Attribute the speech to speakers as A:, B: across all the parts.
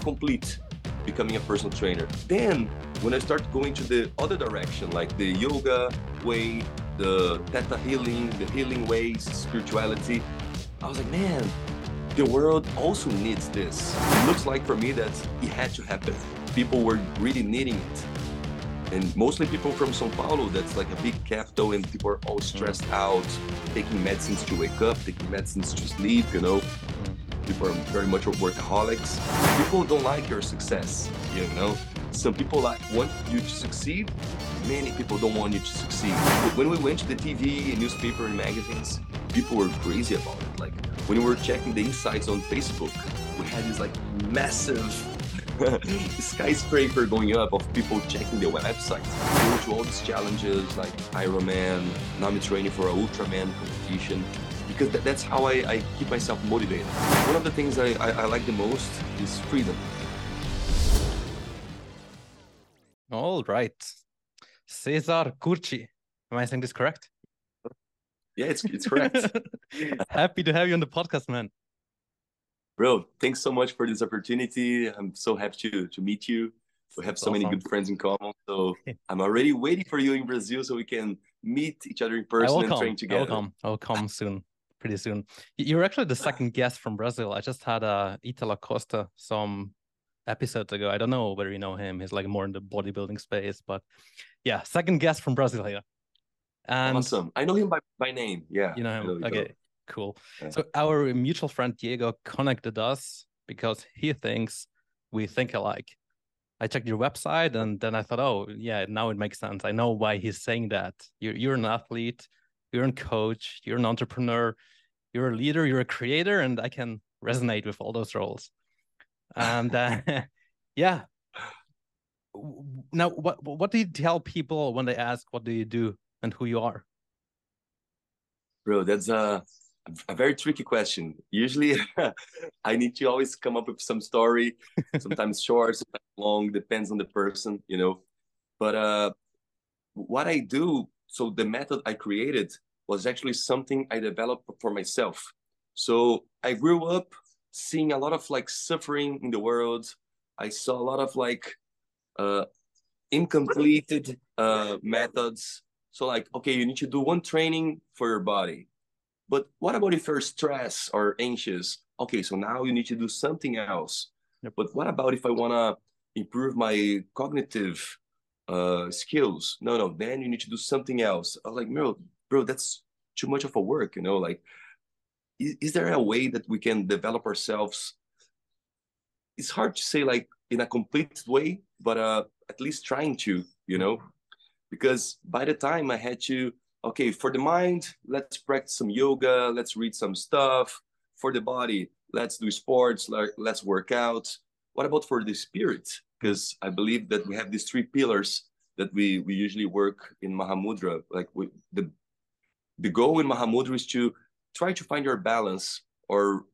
A: complete becoming a personal trainer. Then when I start going to the other direction, like the yoga way, the theta healing, the healing ways, spirituality, I was like, man, the world also needs this. It looks like for me that it had to happen. People were really needing it. And mostly people from Sao Paulo, that's like a big capital, and people are all stressed mm. out, taking medicines to wake up, taking medicines to sleep, you know. People are very much workaholics. People don't like your success, you know. Some people like want you to succeed, many people don't want you to succeed. When we went to the TV and newspaper and magazines, people were crazy about it. Like when we were checking the insights on Facebook, we had this like massive skyscraper going up of people checking the website. Going to all these challenges like Ironman. Now I'm training for a Ultraman competition because th- that's how I, I, keep myself motivated. One of the things I, I, I like the most is freedom.
B: All right. Cesar Curti. Am I saying this correct?
A: Yeah, it's, it's correct.
B: Happy to have you on the podcast, man.
A: Bro, thanks so much for this opportunity. I'm so happy to, to meet you. We have so awesome. many good friends in common. So I'm already waiting for you in Brazil so we can meet each other in person and train together.
B: I'll come. I'll come soon, pretty soon. You're actually the second guest from Brazil. I just had uh, Italo Costa some episodes ago. I don't know whether you know him. He's like more in the bodybuilding space, but yeah, second guest from Brazil here.
A: And awesome. I know him by, by name. Yeah.
B: You know him. Okay, cool. Yeah. So our mutual friend Diego connected us because he thinks we think alike. I checked your website and then I thought, oh yeah, now it makes sense. I know why he's saying that. You're you're an athlete, you're a coach, you're an entrepreneur, you're a leader, you're a creator, and I can resonate with all those roles. And uh, yeah. Now, what what do you tell people when they ask, "What do you do?" and who you are?
A: Bro, that's a a very tricky question. Usually, I need to always come up with some story, sometimes short, sometimes long, depends on the person, you know. But uh, what I do, so the method I created was actually something I developed for myself. So I grew up seeing a lot of like suffering in the world. I saw a lot of like uh, incompleted uh, methods so like, okay, you need to do one training for your body. But what about if you're stressed or anxious? Okay, so now you need to do something else. Yep. But what about if I want to improve my cognitive uh, skills? No, no, then you need to do something else. I was like, bro, bro, that's too much of a work, you know? Like, is, is there a way that we can develop ourselves? It's hard to say like in a complete way, but uh, at least trying to, you know? because by the time I had to, okay, for the mind, let's practice some yoga, let's read some stuff. For the body, let's do sports, let's work out. What about for the spirit? Because I believe that we have these three pillars that we we usually work in Mahamudra. Like we, the the goal in Mahamudra is to try to find your balance or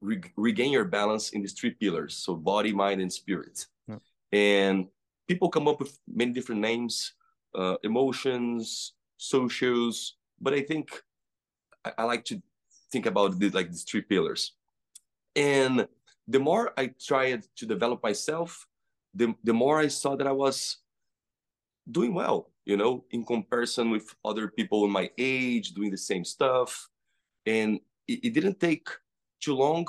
A: re regain your balance in these three pillars. So body, mind, and spirit. Yeah. And people come up with many different names uh, emotions, socials. But I think I, I like to think about like these three pillars. And the more I tried to develop myself, the, the more I saw that I was doing well, you know, in comparison with other people in my age doing the same stuff. And it, it didn't take too long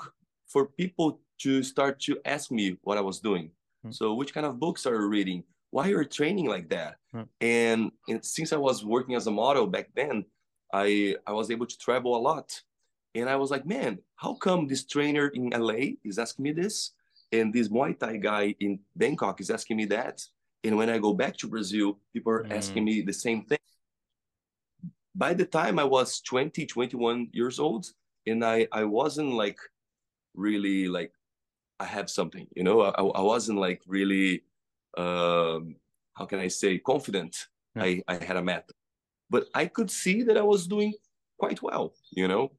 A: for people to start to ask me what I was doing. Mm-hmm. So, which kind of books are you reading? why are you're training like that hmm. and, and since i was working as a model back then i i was able to travel a lot and i was like man how come this trainer in la is asking me this and this muay thai guy in bangkok is asking me that and when i go back to brazil people are mm. asking me the same thing by the time i was 20 21 years old and i i wasn't like really like i have something you know i, I wasn't like really um, how can I say, confident yeah. I, I had a method. But I could see that I was doing quite well, you know?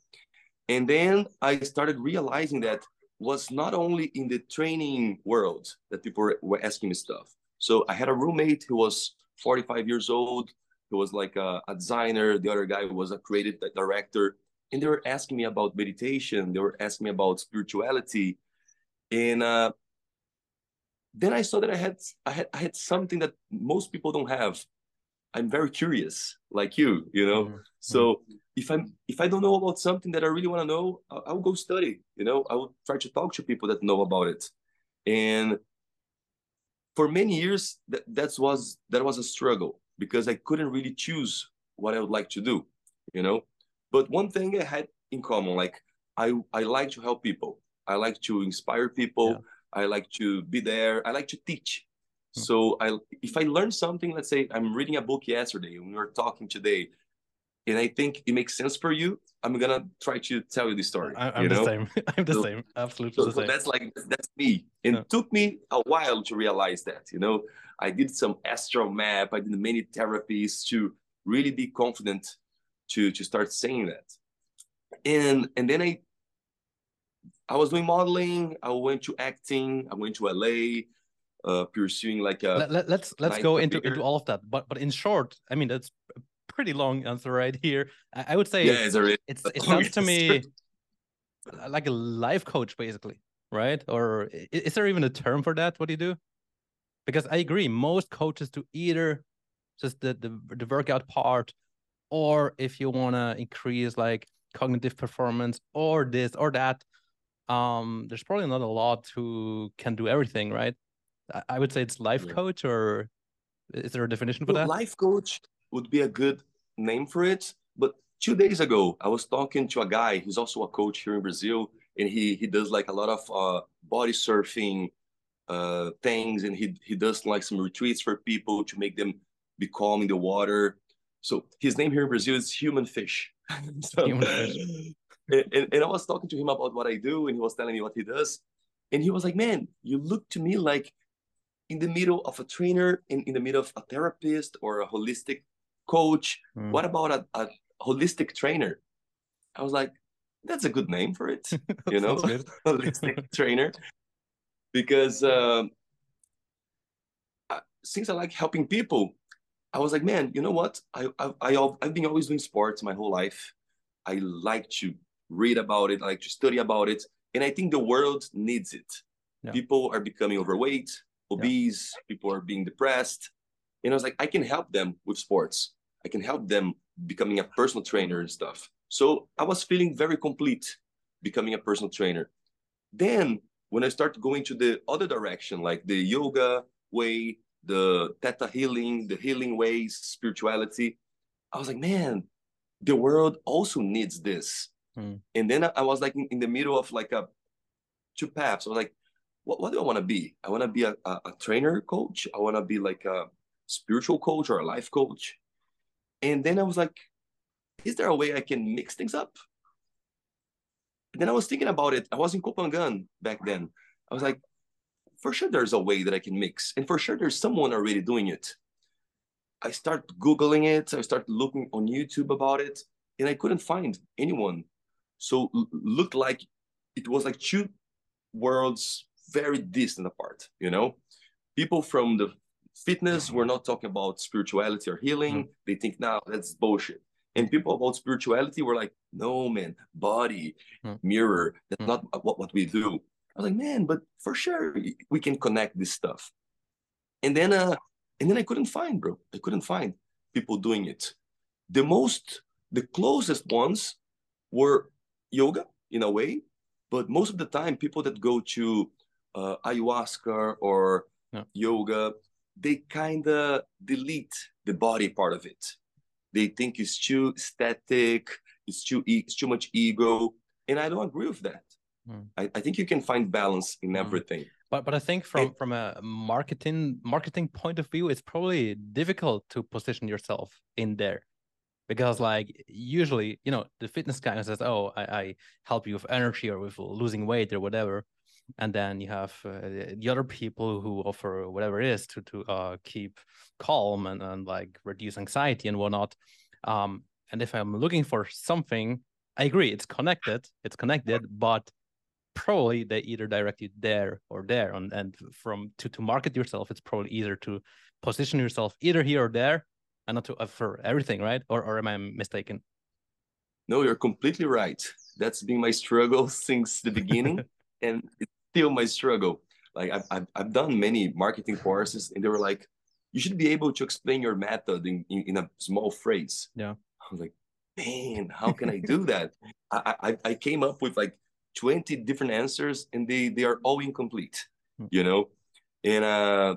A: And then I started realizing that was not only in the training world that people were, asking me stuff. So I had a roommate who was 45 years old, who was like a, a designer. The other guy was a creative director. And they were asking me about meditation. They were asking me about spirituality. And uh, then I saw that I had I had I had something that most people don't have. I'm very curious, like you, you know. Mm-hmm. So if I'm if I don't know about something that I really want to know, I'll, I'll go study. You know, I will try to talk to people that know about it. And for many years, that that was that was a struggle because I couldn't really choose what I would like to do. You know, but one thing I had in common, like I I like to help people. I like to inspire people. Yeah. I like to be there. I like to teach. Hmm. So I if I learn something, let's say I'm reading a book yesterday and we were talking today, and I think it makes sense for you, I'm gonna try to tell you the story.
B: I, am the know? same. I'm the so, same. Absolutely
A: so,
B: the same.
A: That's like that's me. And yeah. it took me a while to realize that. You know, I did some astral map. I did many therapies to really be confident to to start saying that. And and then I I was doing modeling. I went to acting. I went to LA, uh, pursuing like a.
B: Let, us let's, let's go into into all of that. But but in short, I mean that's a pretty long answer right here. I, I would say
A: yeah, it's, a,
B: it's it sounds to me like a life coach basically, right? Or is, is there even a term for that? What do you do? Because I agree, most coaches do either just the the, the workout part, or if you want to increase like cognitive performance, or this or that um there's probably not a lot who can do everything right i would say it's life yeah. coach or is there a definition for well, that
A: life coach would be a good name for it but two days ago i was talking to a guy who's also a coach here in brazil and he he does like a lot of uh body surfing uh things and he he does like some retreats for people to make them be calm in the water so his name here in brazil is human fish so, human fish and, and I was talking to him about what I do, and he was telling me what he does. And he was like, Man, you look to me like in the middle of a trainer, in, in the middle of a therapist or a holistic coach. Mm. What about a, a holistic trainer? I was like, That's a good name for it, you know, holistic trainer. Because um, I, since I like helping people, I was like, man, you know what? I, I, I, I've been always doing sports my whole life. I like to read about it, I like to study about it. And I think the world needs it. Yeah. People are becoming overweight, obese, yeah. people are being depressed. And I was like, I can help them with sports. I can help them becoming a personal trainer and stuff. So I was feeling very complete becoming a personal trainer. Then when I started going to the other direction, like the yoga way, the theta healing, the healing ways, spirituality, I was like, man, the world also needs this. Mm. And then I was like in, in, the middle of like a two paths. I was like, what, what do I want to be? I want to be a, a, a trainer coach. I want to be like a spiritual coach or a life coach. And then I was like, is there a way I can mix things up? And then I was thinking about it. I was in Koh Phangan back then. I was like, for sure there's a way that I can mix. And for sure there's someone already doing it. I start Googling it. I start looking on YouTube about it. And I couldn't find anyone so looked like it was like two worlds very distant apart, you know? People from the fitness were not talking about spirituality or healing. Mm. They think, now that's bullshit. And people about spirituality were like, no, man, body, mm. mirror, that's mm. not what, what we do. I was like, man, but for sure we can connect this stuff. And then uh and then I couldn't find, bro. I couldn't find people doing it. The most the closest ones were yoga in a way, but most of the time, people that go to uh, ayahuasca or yeah. yoga, they kind of delete the body part of it. They think it's too static, it's too it's too much ego, and I don't agree with that. Mm. I, I, think you can find balance in mm. everything.
B: But but I think from and, from a marketing marketing point of view, it's probably difficult to position yourself in there because like usually you know the fitness guy says oh I, I help you with energy or with losing weight or whatever and then you have uh, the other people who offer whatever it is to to uh, keep calm and, and like reduce anxiety and whatnot um and if i'm looking for something i agree it's connected it's connected but probably they either direct you there or there and, and from to to market yourself it's probably easier to position yourself either here or there and not to offer everything, right? Or or am I mistaken?
A: No, you're completely right. That's been my struggle since the beginning, and it's still my struggle. Like I've, I've, I've done many marketing courses and they were like, you should be able to explain your method in, in, in a small phrase.
B: Yeah.
A: I was like, man, how can I do that? I, I, I came up with like 20 different answers and they, they are all incomplete, hmm. you know? And uh,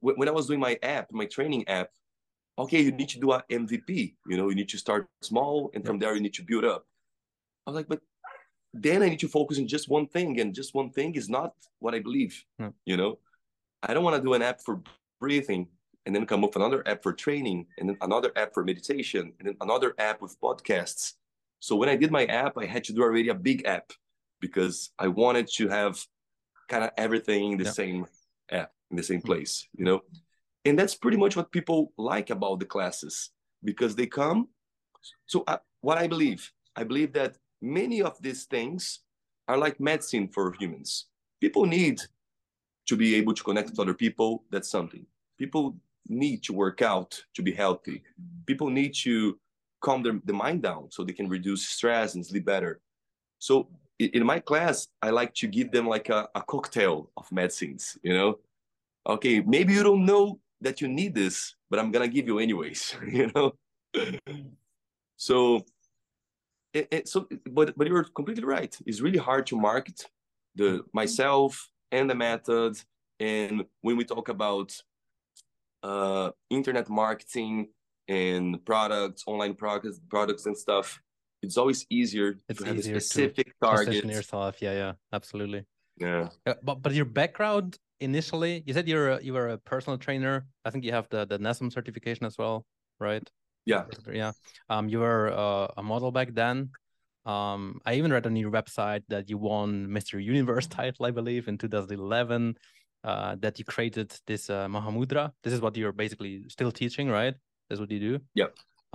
A: when I was doing my app, my training app, okay, you need to do a MVP, you know, you need to start small and from there you need to build up. I was like, but then I need to focus on just one thing, and just one thing is not what I believe.
B: Hmm.
A: You know, I don't want to do an app for breathing and then come up with another app for training and then another app for meditation and then another app with podcasts. So when I did my app, I had to do already a big app because I wanted to have kind of everything in the yeah. same app in the same place, you know. And that's pretty much what people like about the classes because they come. So uh, what I believe, I believe that many of these things are like medicine for humans. People need to be able to connect with other people. That's something. People need to work out to be healthy. People need to calm their, the mind down so they can reduce stress and sleep better. So in my class, I like to give them like a, a cocktail of medicines, you know? Okay, maybe you don't know that you need this, but I'm gonna give you anyways, you know? so it, it, so but but you're completely right. It's really hard to market the myself and the method. And when we talk about uh, internet marketing and products online products products and stuff it's always easier it's to have a specific target.
B: yourself. Yeah yeah absolutely.
A: Yeah. Uh,
B: but but your background initially you said you're a, you were a personal trainer. I think you have the the NASM certification as well right
A: yeah.
B: Yeah. Um you were uh, a model back then. Um i even read on your website that you won mr universe title i believe in 2011 uh that you created this uh, mahamudra. This is what you're basically still teaching right? That's what you do?
A: Yeah.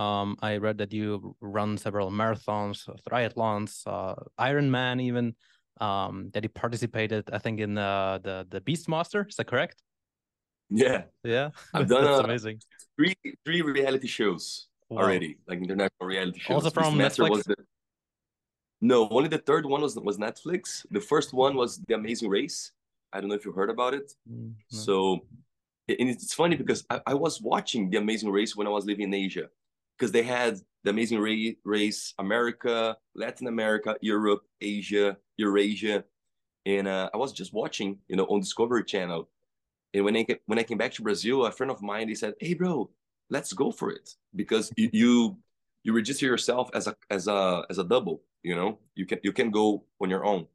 B: Um i read that you run several marathons triathlons uh ironman even um that you participated i think in uh, the the beastmaster. Is that correct
A: yeah,
B: yeah.
A: I've done
B: That's uh, amazing.
A: Three three reality shows wow. already, like international reality shows.
B: Also from Netflix.
A: The... No, only the third one was was Netflix. The first one was The Amazing Race. I don't know if you heard about it. Mm, no. So, and it's funny because I, I was watching The Amazing Race when I was living in Asia, because they had The Amazing Race America, Latin America, Europe, Asia, Eurasia, and uh, I was just watching, you know, on Discovery Channel and when I when I came back to Brazil, a friend of mine he said, "Hey, bro, let's go for it because you you, you register yourself as a as a as a double. You know, you can you can go on your own."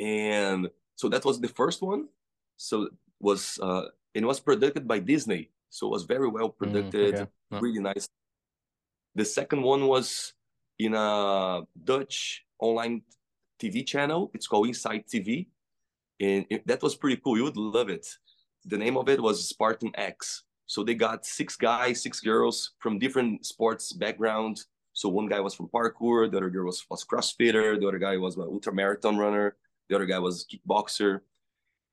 A: And so that was the first one. So was uh, it was produced by Disney, so it was very well produced, mm, okay. really nice. The second one was in a Dutch online TV channel. It's called Inside TV and it, that was pretty cool. You would love it. The name of it was Spartan X. So they got six guys, six girls from different sports background. So one guy was from parkour, the other girl was, was CrossFitter, the other guy was an ultra marathon runner, the other guy was kickboxer,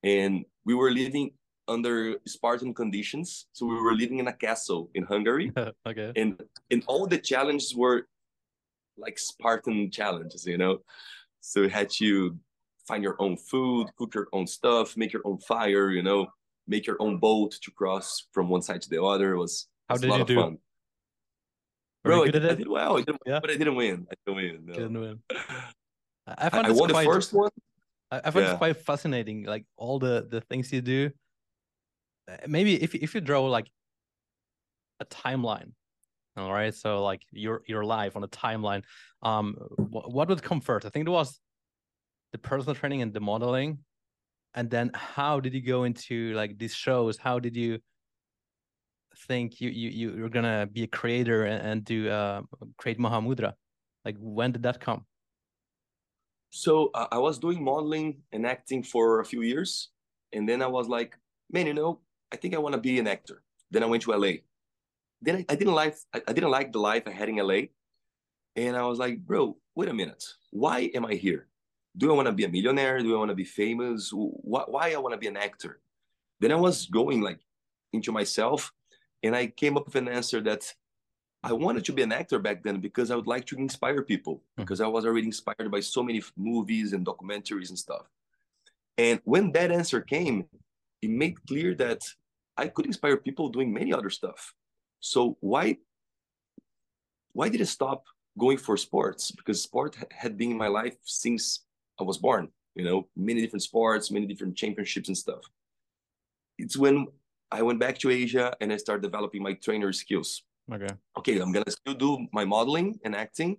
A: and we were living under Spartan conditions. So we were living in a castle in Hungary.
B: okay.
A: And and all the challenges were like Spartan challenges, you know. So we had to find your own food, cook your own stuff, make your own fire, you know, make your own boat to cross from one side to the other. It was,
B: How did a lot you
A: of
B: do?
A: fun. Bro, I, I, did well, I did, yeah. but I didn't win. I didn't win. No.
B: Didn't win. I, found
A: I, won
B: quite,
A: the first one.
B: I, I find yeah. it quite fascinating, like all the the things you do. Uh, maybe if if you draw like a timeline, all right. So like your your life on a timeline, um, what, what would come first? I think it was the personal training and the modeling? And then how did you go into like these shows? How did you think you you you're gonna be a creator and, and do uh create mahamudra? Like when did that come?
A: So uh, i was doing modeling and acting for a few years and then i was like man you know i think i want to be an actor. Then i went to la then I, I didn't like I, I didn't like the life i had in la and i was like bro wait a minute. Why am i here do I want to be a millionaire? Do I want to be famous? Why, why I want to be an actor? Then I was going like into myself, and I came up with an answer that I wanted to be an actor back then because I would like to inspire people mm-hmm. because I was already inspired by so many movies and documentaries and stuff. And when that answer came, it made clear that I could inspire people doing many other stuff. So why why did I stop going for sports? Because sport had been in my life since I was born. You know, many different sports, many different championships and stuff. It's when I went back to Asia and I started developing my trainer skills.
B: Okay.
A: Okay, I'm gonna still do my modeling and acting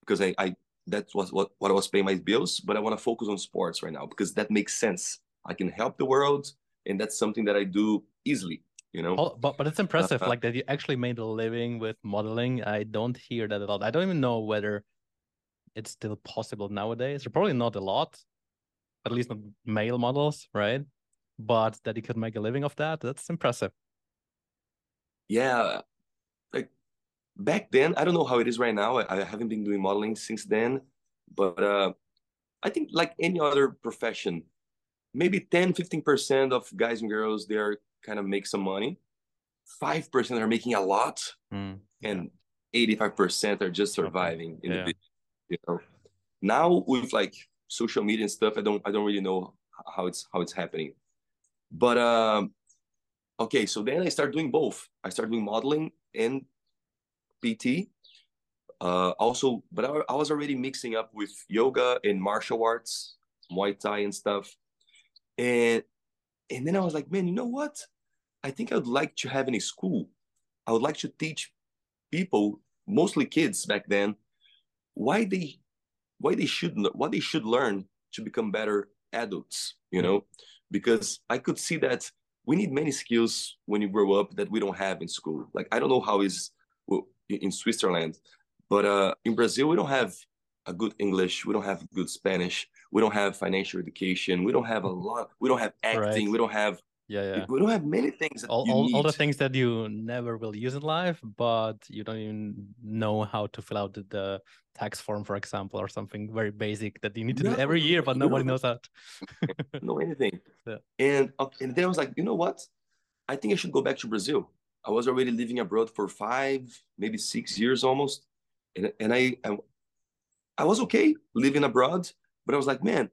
A: because I, I that was what, what I was paying my bills, but I want to focus on sports right now because that makes sense. I can help the world, and that's something that I do easily. You know.
B: Oh, but but it's impressive, uh, like that you actually made a living with modeling. I don't hear that a lot. I don't even know whether it's still possible nowadays. probably not a lot, at least not male models, right? But that he could make a living of that, that's impressive.
A: Yeah, Like back then i don't know how it is right now i, I haven't been doing modeling since then but uh, i think like any other profession maybe 10 15% of guys and girls they are kind of make some money 5% are making a lot mm, and 85% are just surviving in yeah. the you know now with like social media and stuff i don't i don't really know how it's how it's happening but um okay so then i start doing both i start doing modeling and PT. Uh, also, but I, I was already mixing up with yoga and martial arts, Muay Thai and stuff. And and then I was like, man, you know what? I think I would like to have in a school. I would like to teach people, mostly kids back then, why they why they should what they should learn to become better adults, you know? Because I could see that we need many skills when you grow up that we don't have in school. Like I don't know how is in Switzerland. But uh, in Brazil, we don't have a good English. We don't have good Spanish. We don't have financial education. We don't have a lot. We don't have acting. Right. We don't have.
B: Yeah, yeah.
A: We don't have many things.
B: all, all, all, the things that you never will use in life, but you don't even know how to fill out the, tax form, for example, or something very basic that you need to no, do every year, but nobody knows that.
A: know anything. Yeah. And uh, and then I was like, you know what? I think I should go back to Brazil. I was already living abroad for five, maybe six years almost, and and I, I, I was okay living abroad, but I was like, man,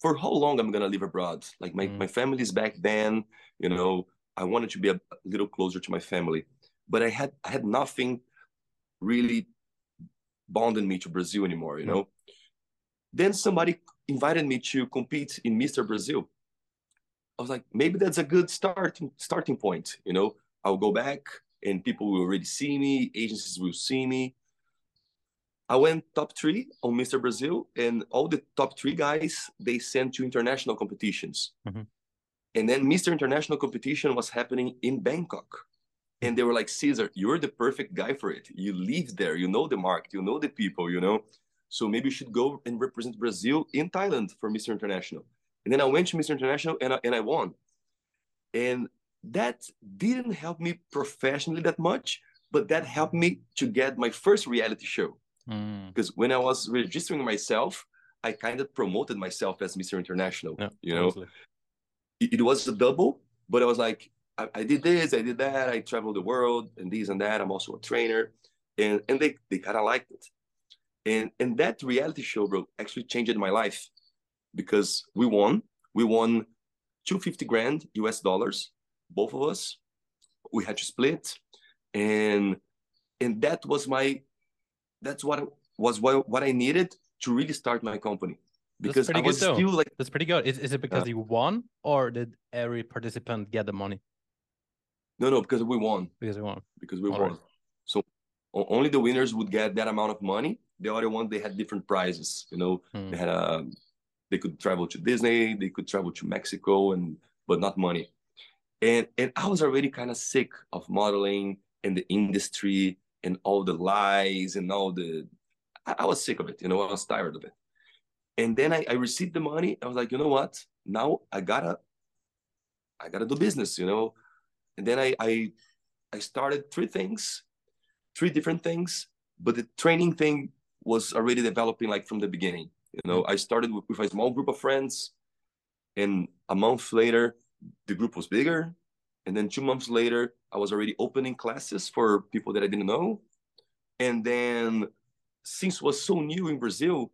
A: for how long I'm gonna live abroad? Like my mm. my family's back then, you know. I wanted to be a, a little closer to my family, but I had I had nothing really bonding me to Brazil anymore, you know. Then somebody invited me to compete in Mr. Brazil. I was like, maybe that's a good start starting point, you know. I'll go back and people will already see me, agencies will see me. I went top three on Mr. Brazil, and all the top three guys they sent to international competitions. Mm-hmm. And then Mr. International competition was happening in Bangkok. And they were like, César, you're the perfect guy for it. You live there, you know the market, you know the people, you know. So maybe you should go and represent Brazil in Thailand for Mr. International. And then I went to Mr. International and I, and I won. And that didn't help me professionally that much, but that helped me to get my first reality show. Mm. Because when I was registering myself, I kind of promoted myself as Mr. International. Yeah, you know, it, it, was a double, but I was like, I, I, did this, I did that, I traveled the world, and this and that. I'm also a trainer, and and they they kind of liked it, and and that reality show, bro, actually changed my life because we won. We won 250 grand US dollars both of us. We had to split, and and that was my that's what was what, what I needed to really start my company because that's
B: I was still like that's pretty good. Is, is it because uh, you won or did every participant get the money?
A: No, no, because we won.
B: Because we won.
A: Because we All won. Right. So only the winners would get that amount of money. The other one they had different prizes. You know, hmm. they had a um, they could travel to Disney, they could travel to Mexico, and but not money and and I was already kind of sick of modeling and the industry and all the lies and all the I, I, was sick of it, you know, I was tired of it. And then I, I received the money. I was like, you know what? Now I gotta I gotta do business, you know. And then I I I started three things, three different things, but the training thing was already developing like from the beginning. You know, mm-hmm. I started with, with a small group of friends, and a month later, the group was bigger. And then two months later, I was already opening classes for people that I didn't know. And then since it was so new in Brazil,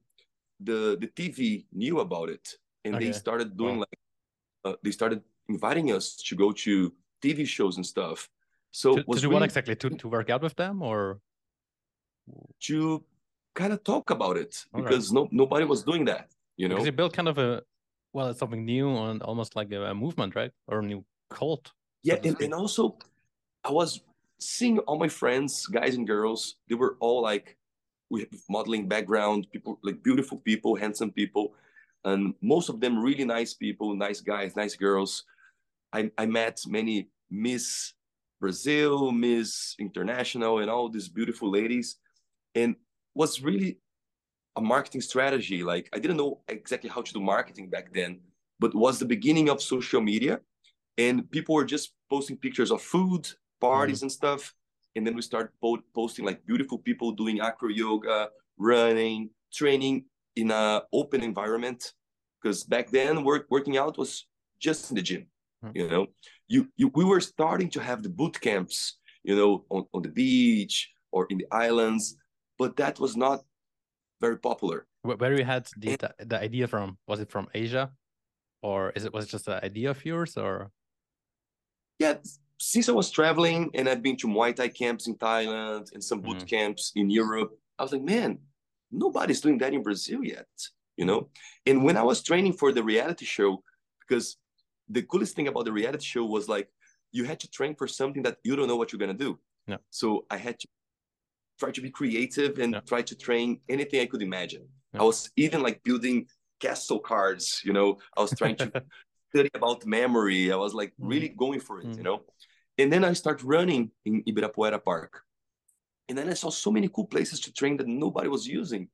A: the the TV knew about it, and okay. they started doing like uh, they started inviting us to go to TV shows and stuff. So
B: to, to do really, what exactly? To to work out with them or
A: to kind of talk about it All because right. no nobody was doing that. You know,
B: because you built kind of a well, it's something new and almost like a, a movement, right? Or a new cult.
A: Yeah, and, and also I was seeing all my friends, guys and girls, they were all like we have modeling background, people like beautiful people, handsome people, and most of them really nice people, nice guys, nice girls. I, I met many Miss Brazil, Miss International, and all these beautiful ladies, and was really a marketing strategy. Like I didn't know exactly how to do marketing back then, but was the beginning of social media, and people were just posting pictures of food, parties, mm-hmm. and stuff. And then we start po- posting like beautiful people doing acro yoga running training in a open environment. Because back then work, working out was just in the gym mm-hmm. you know? You, you we were starting to have the boot camps you know on, on the beach or in the islands but that was not very popular.
B: Where you had the, the idea from was it from asia? Or is it was it just an idea of yours or
A: yeah since I was traveling and I've been to Muay Thai camps in Thailand and some boot mm. camps in Europe, I was like, man, nobody's doing that in Brazil yet, you know? And when I was training for the reality show, because the coolest thing about the reality show was like, you had to train for something that you don't know what you're going to do.
B: Yeah.
A: So I had to try to be creative and yeah. try to train anything I could imagine. Yeah. I was even like building castle cards, you know, I was trying to study about memory. I was like really mm. going for it, mm. you know. And then I start running in Ibirapuera Park. And then I saw so many cool places to train that nobody was using.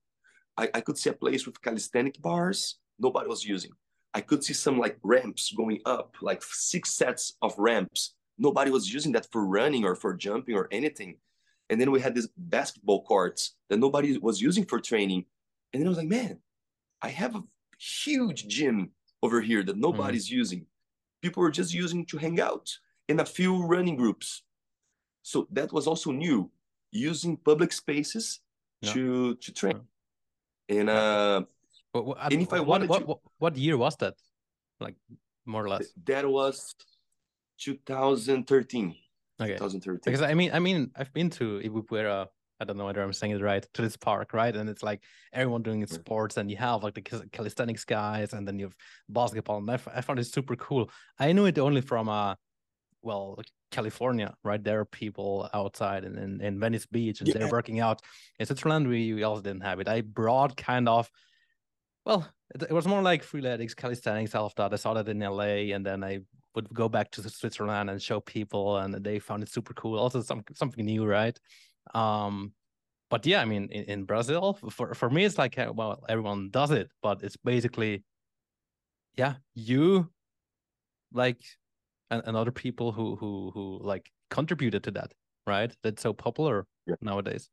A: I, I could see a place with calisthenic bars, nobody was using. I could see some like ramps going up, like six sets of ramps. Nobody was using that for running or for jumping or anything. And then we had these basketball courts that nobody was using for training. And then I was like, man, I have a huge gym over here that nobody's mm. using. People were just using to hang out in a few running groups. So that was also new, using public spaces yeah. to to train. Yeah. And uh,
B: what, what, and if I wanted what, what, what year was that? Like more or less.
A: That was 2013.
B: Okay. 2013. Because I mean, I mean, I've been to Ibirapuera I don't know whether I'm saying it right, to this park, right? And it's like everyone doing sports, and you have like the calisthenics guys, and then you have basketball. And I, I found it super cool. I knew it only from uh, well, California, right? There are people outside and in, in Venice Beach, and yeah. they're working out. In Switzerland, we, we also didn't have it. I brought kind of, well, it, it was more like freeletics, calisthenics, all of that. I saw that in LA, and then I would go back to Switzerland and show people, and they found it super cool. Also, some something new, right? Um, but yeah, I mean, in, in Brazil, for for me, it's like uh, well, everyone does it, but it's basically, yeah, you, like, and, and other people who who who like contributed to that, right? That's so popular yeah. nowadays.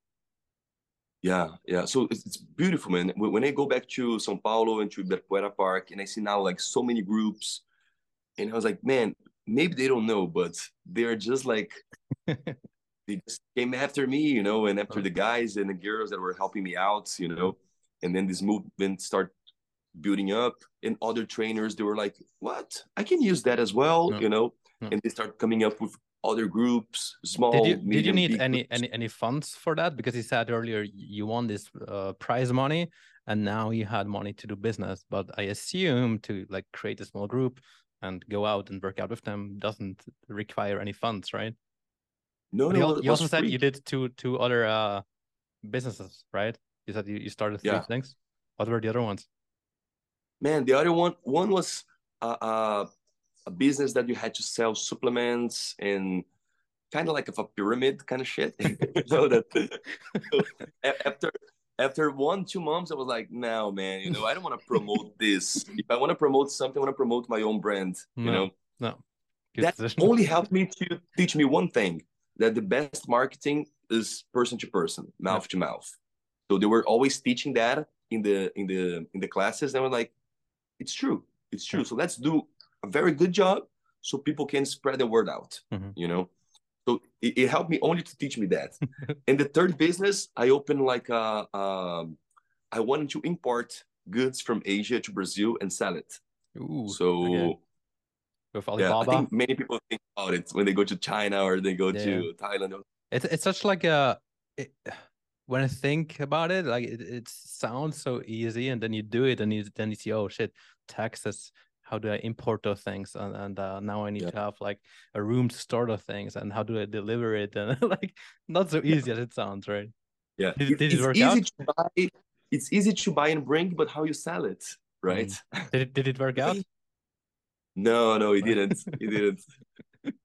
A: Yeah, yeah. So it's, it's, beautiful, man. When I go back to São Paulo and to Ibirapuera Park, and I see now like so many groups, and I was like, man, maybe they don't know, but they're just like they just came after me, you know, and after the guys and the girls that were helping me out, you know, and then this movement start building up and other trainers they were like what? I can use that as well you know and they start coming up with other groups small
B: did you,
A: medium,
B: did you need any, any any funds for that? Because you said earlier you won this uh, prize money and now you had money to do business but i assume to like create a small group and go out and work out with them doesn't require any funds right
A: no, no.
B: You, you also said you did two two other uh businesses, right? You said you, you started three yeah. things. What were the other ones?
A: Man, the other one one was uh, uh, a business that you had to sell supplements and kind of like of a pyramid kind of shit. so that after after one two months, I was like, no, man, you know, I don't want to promote this. if I want to promote something, I want to promote my own brand. You know,
B: no.
A: Good that position. only helped me to teach me one thing that the best marketing is person to person, mouth yeah. to mouth. So they were always teaching that in the in the in the classes, and we're like, it's true, it's true. Yeah. So let's do a very good job so people can spread the word out. Mm-hmm. You know. So it, it helped me only to teach me that. and the third business, I opened like a, um, I wanted to import goods from Asia to Brazil and sell it.
B: Ooh,
A: so
B: okay. With Alibaba.
A: yeah, I think many people think about it when they go to China or they go
B: Yeah.
A: to Thailand.
B: It's it's such like a it, when I think about it, like it, it sounds so easy, and then you do it, and you then you see, oh shit, taxes. How do I import those things? And and uh, now I need
A: Yeah.
B: to have like a room to store those things, and how do I deliver it? And like not so easy as it sounds, right?
A: Yeah,
B: Did- did it
A: it's
B: work
A: easy
B: out?
A: to buy. It's easy to buy and bring, but how you sell it, right?
B: Did it did it work out?
A: No, no, he didn't. he didn't.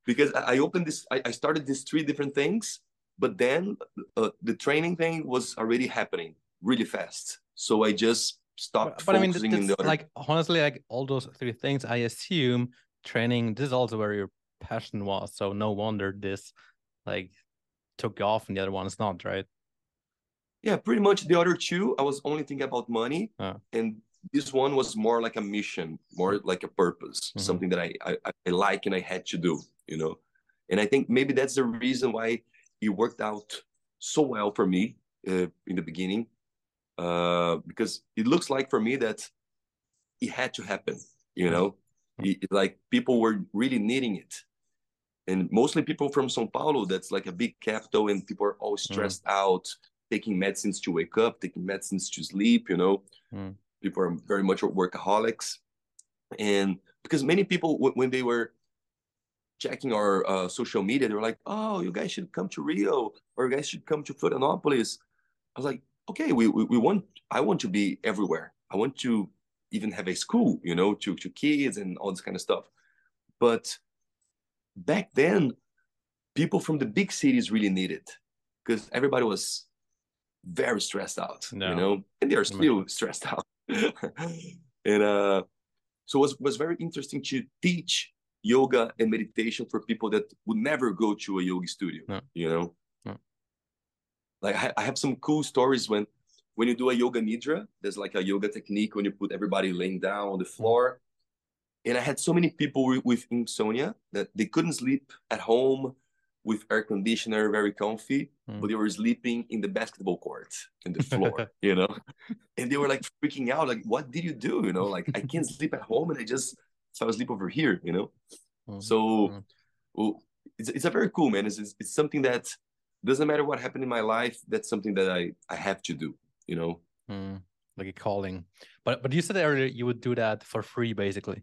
A: Because I opened this, I, I started these three different things, but then uh, the training thing was already happening really fast. So I just stopped
B: But, but I mean,
A: focusing in the
B: that's,
A: other.
B: like honestly, like all those three things, I assume training. This is also where your passion was. So no wonder this like took off, and the other one is not, right?
A: Yeah, pretty much the other two, I was only thinking about money.
B: Ah.
A: And this one was more like a mission, more like a purpose,
B: Mhm.
A: something that I, I, I like and I had to do, you know? And I think maybe that's the reason why it worked out so well for me uh, in the beginning. Uh, because it looks like for me that it had to happen, you know? It- like people were really needing it. And mostly people from Sao Paulo, that's like a big capital, and people are always
B: Mm.
A: stressed out, taking medicines to wake up, taking medicines to sleep, you know.
B: Mm.
A: People are very much workaholics. And because many people, when they were checking our uh, social media, they were like, oh, you guys should come to Rio, or you guys should come to Florianopolis. I was like, okay, we, we, we want, I want to be everywhere. I want to even have a school, you know, to, to kids and all this kind of stuff. But back then, people from the big cities really needed because everybody was very stressed out,
B: No.
A: you know, and they are still stressed out. and uh, so it was, was very interesting to teach yoga and meditation for people that would never go to a yoga studio,
B: No.
A: you know.
B: No.
A: Like I, I have some cool stories when when you do a yoga nidra, there's like a yoga technique when you put everybody laying down on the floor. And I had so many people with, with insomnia that they couldn't sleep at home with air conditioner, very comfy,
B: Mm.
A: but they were sleeping in the basketball court, in the floor, you know? And they were like freaking out, like, what did you do? You know, like I can't sleep at home and I just fell asleep over here, you know?
B: Mm.
A: So
B: Mm.
A: well, it's, it's a very cool, man. It's, it's, it's something that doesn't matter what happened in my life, that's something that I, I have to do, you know?
B: Mm, like a calling. But but you said earlier you would do that for free, basically.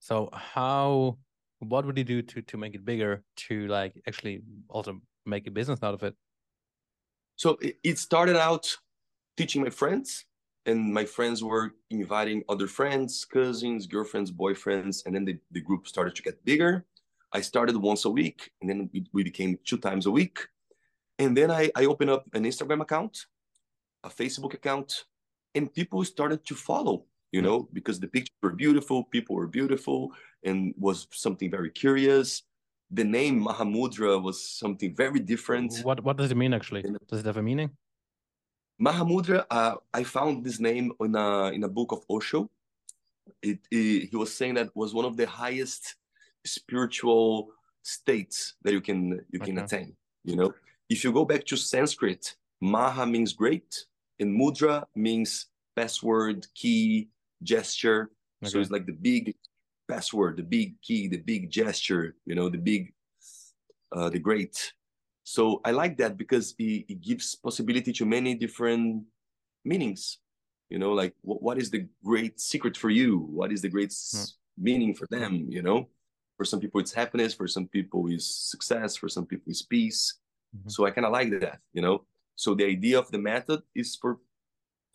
B: So how what would you do to to make it bigger to like actually also make a business out of it?
A: So it, started out teaching my friends, and my friends were inviting other friends, cousins, girlfriends, boyfriends, and then the, the group started to get bigger. I started once a week, and then we, we became two times a week. And then I, I opened up an Instagram account, a Facebook account, and people started to follow, you know, because the pictures were beautiful, people were beautiful, and was something very curious. The name Mahamudra was something very different.
B: What what does it mean actually?
A: In-
B: Does it have a meaning?
A: Mahamudra, uh, I found this name in a in a book of Osho. It, it- he was saying that was one of the highest spiritual states that you can you can
B: Okay.
A: attain. You know, if you go back to Sanskrit, Maha means great, and Mudra means password, key, gesture. So it's like the big password, the big key, the big gesture. You know, the big, uh, the great. So I like that because it, it gives possibility to many different meanings. You know, like what, what is the great secret for you? What is the great s- meaning for them? You know, for some people it's happiness, for some people is success, for some people is peace.
B: Mhm.
A: So I kind of like that. You know, so the idea of the method is for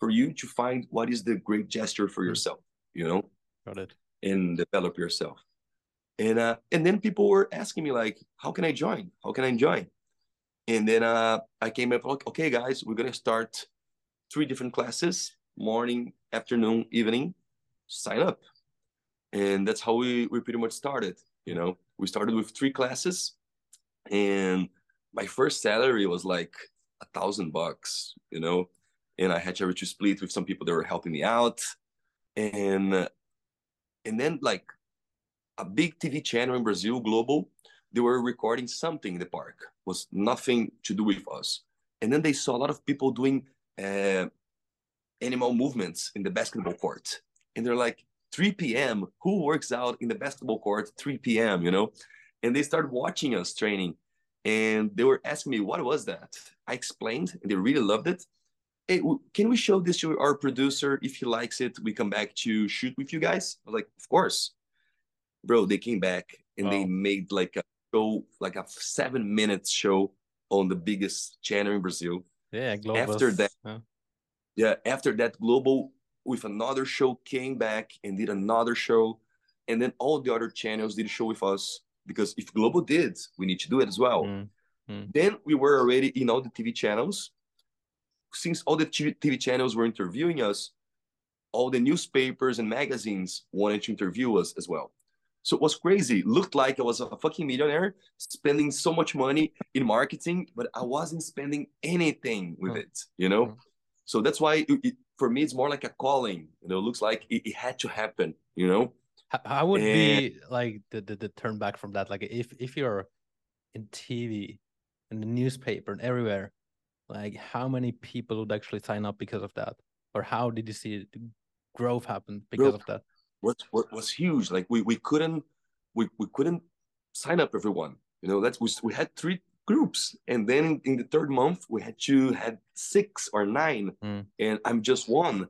A: for you to find what is the great gesture for
B: Mm.
A: yourself. You know,
B: Got it.
A: and develop yourself. And uh, and then people were asking me like, how can I join? How can I join? And then uh, I came up like, okay, guys, we're gonna start three different classes: morning, afternoon, evening. Sign up, and that's how we we pretty much started. You know, we started with three classes, and my first salary was like a thousand bucks. You know, and I had to split with some people that were helping me out, and and then like a big TV channel in Brazil, Globo, they were recording something in the park. It was nothing to do with us. And then they saw a lot of people doing uh, animal movements in the basketball court. And they're like, 3 p.m. Who works out in the basketball court 3 p.m. You know, and they started watching us training, and they were asking me what was that. I explained, and they really loved it. Hey, can we show this to our producer? If he likes it, we come back to shoot with you guys. I was like, of course, bro. They came back and wow. they made like a show, like a seven minutes show on the biggest channel in Brazil.
B: Yeah.
A: After that, huh? yeah, after that, Globo with another show came back and did another show and then all the other channels did a show with us because if Globo did we need to do it as well mm. Mm. then we were already in all the tv channels since all the tv channels were interviewing us all the newspapers and magazines wanted to interview us as well. So it was crazy. Looked like i was a fucking millionaire spending so much money in marketing but i wasn't spending anything with mm. it you know? Mm. so that's why it, for me it's more like a calling. You know it looks like it, it had to happen you know?
B: How would and... be like the, the the turn back from that? Like if if you're in tv in the newspaper and everywhere like how many people would actually sign up because of that? Or how did you see the growth happen because of that?
A: what what was huge. Like we we couldn't we, we couldn't sign up everyone. You know that's we, we had three groups. And then in the third month we had to had six or nine. Mm. and i'm just one.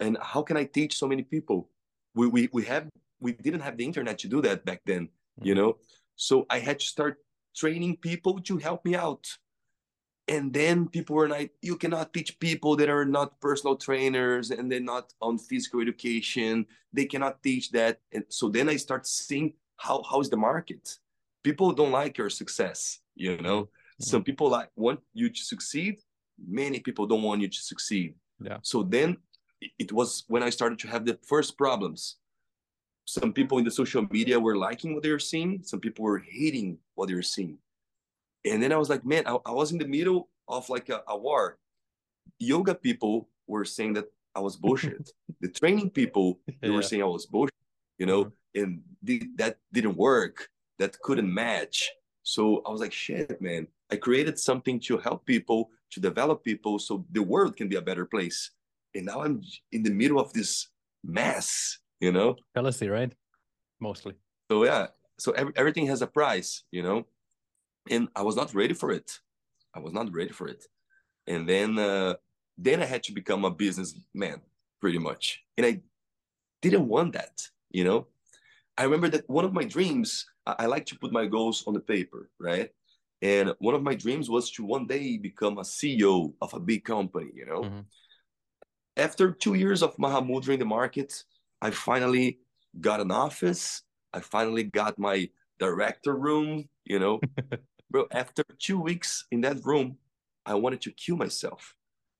A: And how can i teach so many people? We, we we have we didn't have the internet to do that back then mm. you know? So i had to start training people to help me out and then people were like you cannot teach people that are not personal trainers and they're not on physical education. They cannot teach that. And so then i start seeing how how's the market? People don't like your success you know? Mm-hmm. some people like want you to succeed. Many people don't want you to succeed.
B: Yeah.
A: So then it was when i started to have the first problems. Some people in the social media were liking what they were seeing. Some people were hating what they were seeing and then i was like man i, I was in the middle of like a, a war yoga people were saying that i was bullshit the training people they yeah. were saying i was bullshit you know mm-hmm. and the, that didn't work that couldn't match so I was like, shit, man, I created something to help people, to develop people so the world can be a better place. And now I'm in the middle of this mess, you know?
B: Jealousy, right? Mostly.
A: So yeah. So every, everything has a price, you know? And I was not ready for it. I was not ready for it. And then uh, then I had to become a businessman, pretty much. And I didn't want that, you know? I remember that one of my dreams I, like to put my goals on the paper, right? And one of my dreams was to one day become a CEO of a big company, you know? Mm-hmm. After two years of Mahamudra in the market, I finally got an office. I finally got my director room, you know? Bro, after two weeks in that room, I wanted to kill myself,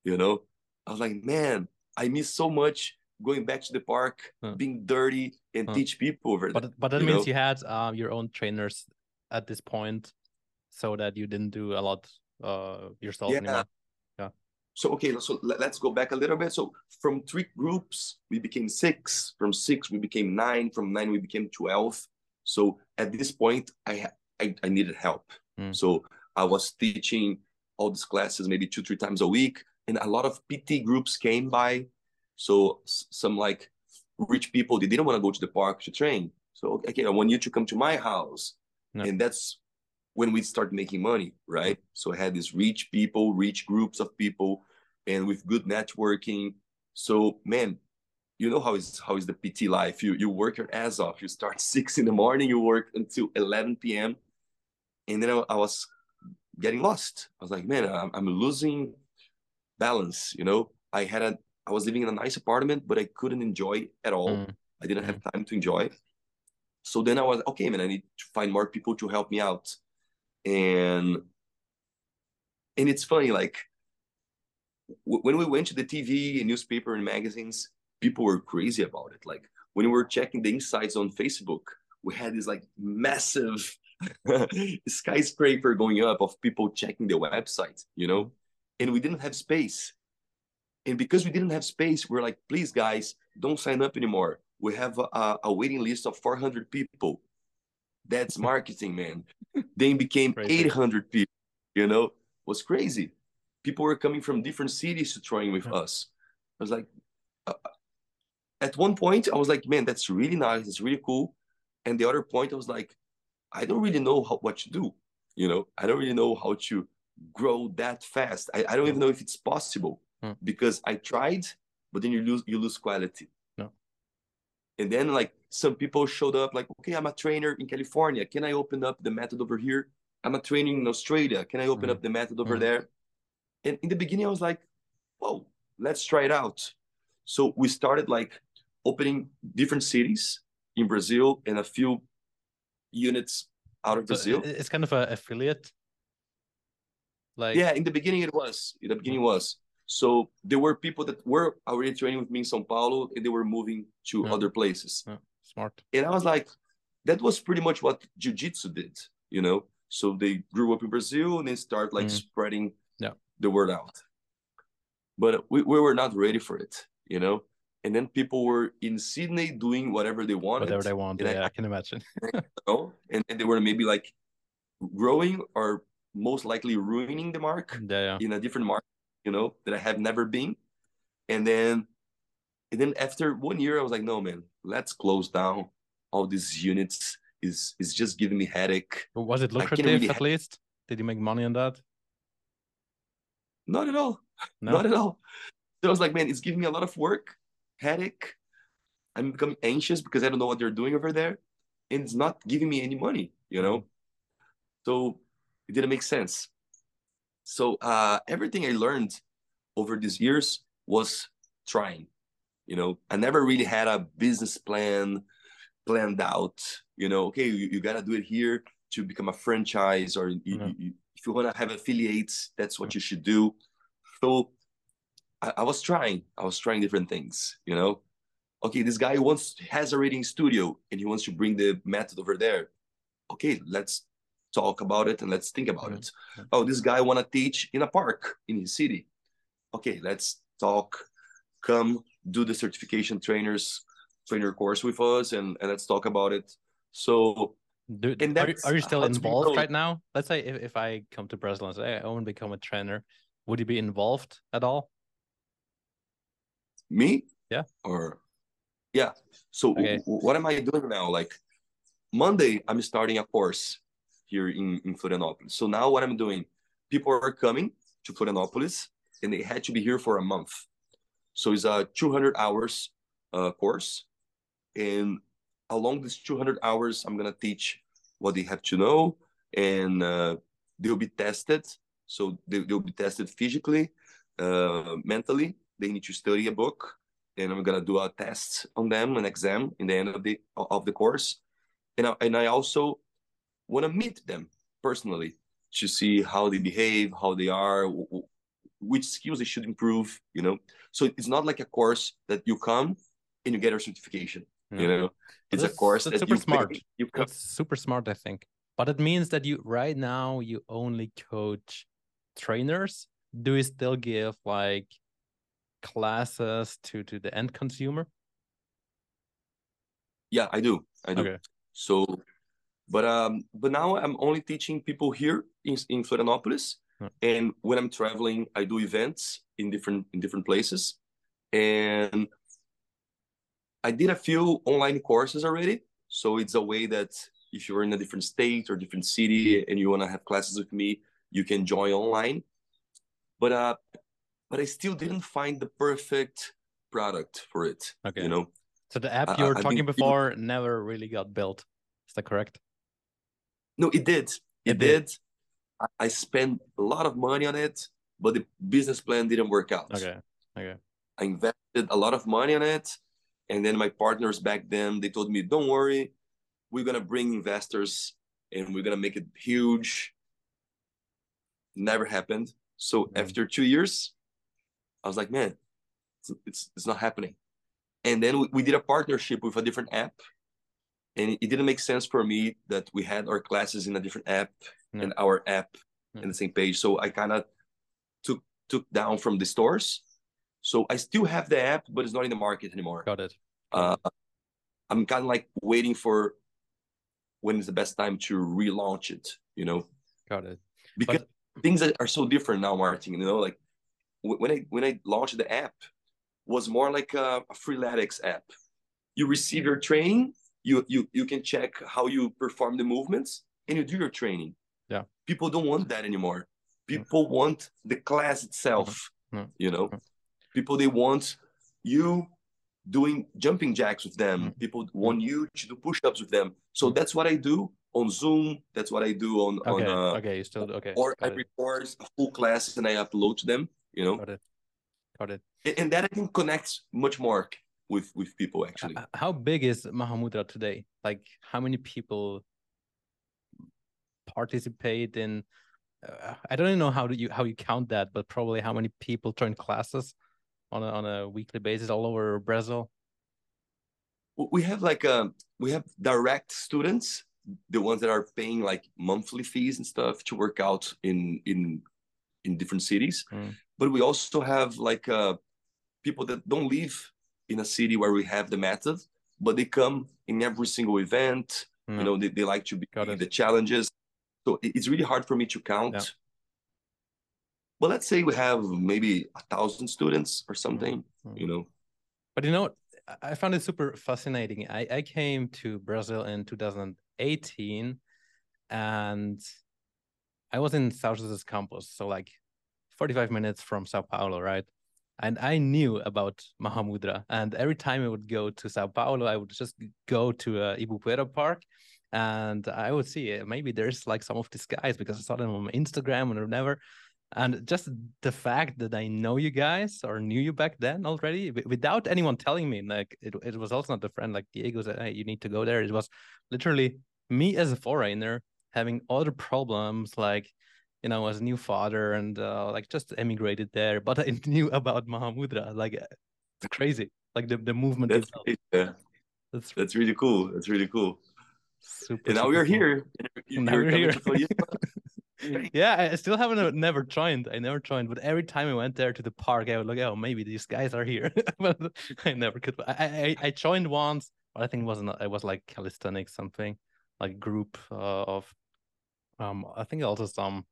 A: you know? I was like, man, I miss so much going back to the park, huh. being dirty, and huh. teach people over
B: but, But that you means know? you had uh, your own trainers at this point, so that you didn't do a lot uh, yourself
A: yeah.
B: anymore. Yeah.
A: So okay, so let's go back a little bit. So from three groups, we became six. From six, we became nine. From nine, we became twelve. So at this point, I I, I needed help. Mm. So I was teaching all these classes maybe two three times a week, and a lot of PT groups came by so some like rich people, they didn't want to go to the park to train. So okay, I want you to come to my house, no. and that's when we start making money, right? So I had these rich people, rich groups of people, and with good networking. So man, you know how is how is the PT life? You you work your ass off. You start six in the morning, you work until eleven p.m. And then I, I was getting lost. I was like, man, I'm, I'm losing balance. You know, I had a I was living in a nice apartment, but I couldn't enjoy at all. Mm. I didn't have time to enjoy. So then I was okay, man. I need to find more people to help me out, and and it's funny, like when we went to the TV and newspaper and magazines, people were crazy about it. Like when we were checking the insights on Facebook, we had this like massive skyscraper going up of people checking the website, you know, and we didn't have space. And because we didn't have space, we are like, please, guys, don't sign up anymore. We have a, a waiting list of 400 people. That's marketing, man. then became 800 people, you know, it was crazy. People were coming from different cities to train with yeah. us. I was like, uh, at one point, I was like, man, that's really nice. It's really cool. And the other point, I was like, I don't really know how, what to do. You know, I don't really know how to grow that fast. I, I don't even know if it's possible hmm. because I tried, but then you lose you lose quality.
B: No.
A: And then like some people showed up like, okay, I'm a trainer in California. Can I open up the method over here? I'm a trainer in Australia. Can I open mm. up the method over mm. there? And in the beginning, I was like, whoa, let's try it out. So we started like opening different cities in Brazil and a few units out of so Brazil.
B: It's kind of an affiliate.
A: Like yeah, in the beginning it was. In the beginning was. So there were people that were already training with me in São Paulo and they were moving to yeah. other places.
B: Yeah. Smart.
A: And I was like, that was pretty much what jiu-jitsu did, you know? So they grew up in Brazil and they start like mm. spreading
B: yeah.
A: the word out. But we, we were not ready for it, you know? And then people were in Sydney doing whatever they wanted.
B: Whatever they wanted, Yeah, I, I, can imagine.
A: and, and they were maybe like growing or most likely ruining the mark mm,
B: yeah, yeah.
A: in a different market, you know, that I have never been. And then and then after one year, I was like, no, man, let's close down all these units. Is is just giving me headache.
B: Was it lucrative really at least? Did you make money on that?
A: Not at all. No? Not at all. So I was like, man, it's giving me a lot of work, headache. I'm becoming anxious because I don't know what they're doing over there, and it's not giving me any money. You know, so it didn't make sense. So uh, everything I learned over these years was trying you know i never really had a business plan planned out you know okay you, you got to do it here to become a franchise or you, mm-hmm. you, if you want to have affiliates that's what you should do so I, I, was trying i was trying different things you know? Okay this guy wants has a reading studio and he wants to bring the method over there. Okay let's talk about it and let's think about mm-hmm. it. Oh this guy want to teach in a park in his city. Okay let's talk. Come do the certification trainers trainer course with us and, and let's talk about it. So
B: do, and are, are you still involved right now? Let's say if, if i come to brazil and say i want to become a trainer would you be involved at all
A: me
B: yeah
A: or yeah so okay. what am i doing now like monday i'm starting a course here in, in florianopolis so now what i'm doing people are coming to florianopolis and they had to be here for a month so it's a 200 hours uh, course. And along these 200 hours, I'm going to teach what they have to know and uh, they'll be tested. So they, will be tested physically, uh, mentally. They need to study a book and I'm going to do a test on them, an exam in the end of the, of the course. And I, and I also want to meet them personally to see how they behave, how they are, which skills they should improve you know so it's not like a course that you come and you get a certification yeah. you know it's that's, a course that's that
B: super
A: you
B: smart you come. that's super smart i think but it means that you right now you only coach trainers do you still give like classes to to the end consumer
A: yeah i do i do okay. so but um but now i'm only teaching people here in, in florianopolis and when I'm traveling, I do events in different in different places. And I did a few online courses already. So it's a way that if you're in a different state or different city and you want to have classes with me, you can join online. But uh but I still didn't find the perfect product for it. Okay. You know.
B: So the app you were I, talking before never really got built. Is that correct?
A: No, it did. It, it did. did. I spent a lot of money on it, but the business plan didn't work out.
B: Okay. Okay.
A: I invested a lot of money on it. And then my partners back then, they told me, don't worry, we're going to bring investors and we're going to make it huge. Never happened. So mm-hmm. after two years, I was like, man, it's, it's, it's not happening. And then we, we did a partnership with a different app. And it didn't make sense for me that we had our classes in a different app yeah. and our app yeah. in the same page. So I kind of took took down from the stores. So I still have the app, but it's not in the market anymore.
B: Got it.
A: Uh, I'm kind of like waiting for when is the best time to relaunch it you know
B: got it
A: because but... things are so different now martin you know like when i when i launched the app was more like a, a freeletics app you receive your training you you you can check how you perform the movements and you do your training
B: yeah
A: people don't want that anymore people want the class itself yeah. you know yeah. people they want you doing jumping jacks with them. Mm-hmm. People want you to do push-ups with them. So mm-hmm. that's what I do on Zoom. That's what I do on
B: okay.
A: on
B: uh, okay. You still okay.
A: Or Got I record a full class and I upload to them. You know.
B: Got it. Got it.
A: And that I think connects much more with with people actually.
B: How big is Mahamudra today? Like how many people participate in? Uh, I don't even know how do you how you count that, but probably how many people join classes on a, on a weekly basis all over Brazil?
A: We have like a um, we have direct students, the ones that are paying like monthly fees and stuff to work out in in in different cities. Mm. But we also have like uh, people that don't live in a city where we have the method, but they come in every single event. Mm. You know, they, they like to be the challenges. So it's really hard for me to count. Yeah well let's say we have maybe a thousand students or something mm-hmm. you know
B: but you know i found it super fascinating i, I came to brazil in 2018 and i was in São José dos Campos so like 45 minutes from sao paulo right and i knew about mahamudra and every time i would go to sao paulo i would just go to uh, park and i would see it. maybe there's like some of these guys because i saw them on instagram or whatever and just the fact that I know you guys or knew you back then already without anyone telling me, like it, it was also not a friend like Diego said, hey, you need to go there. It was literally me as a foreigner having other problems like, you know, as a new father and uh, like just emigrated there. But I knew about Mahamudra. Like it's crazy. Like the, the movement.
A: That's, yeah. that's, that's really cool. That's really cool. Super, and now we're cool. here.
B: You're, now we're here. yeah, I still haven't uh, never joined. I never joined, but every time I went there to the park, I would look, oh, maybe these guys are here. but I never could. I, I I joined once, but I think it wasn't. It was like calisthenics, something like group uh, of. Um, I think also some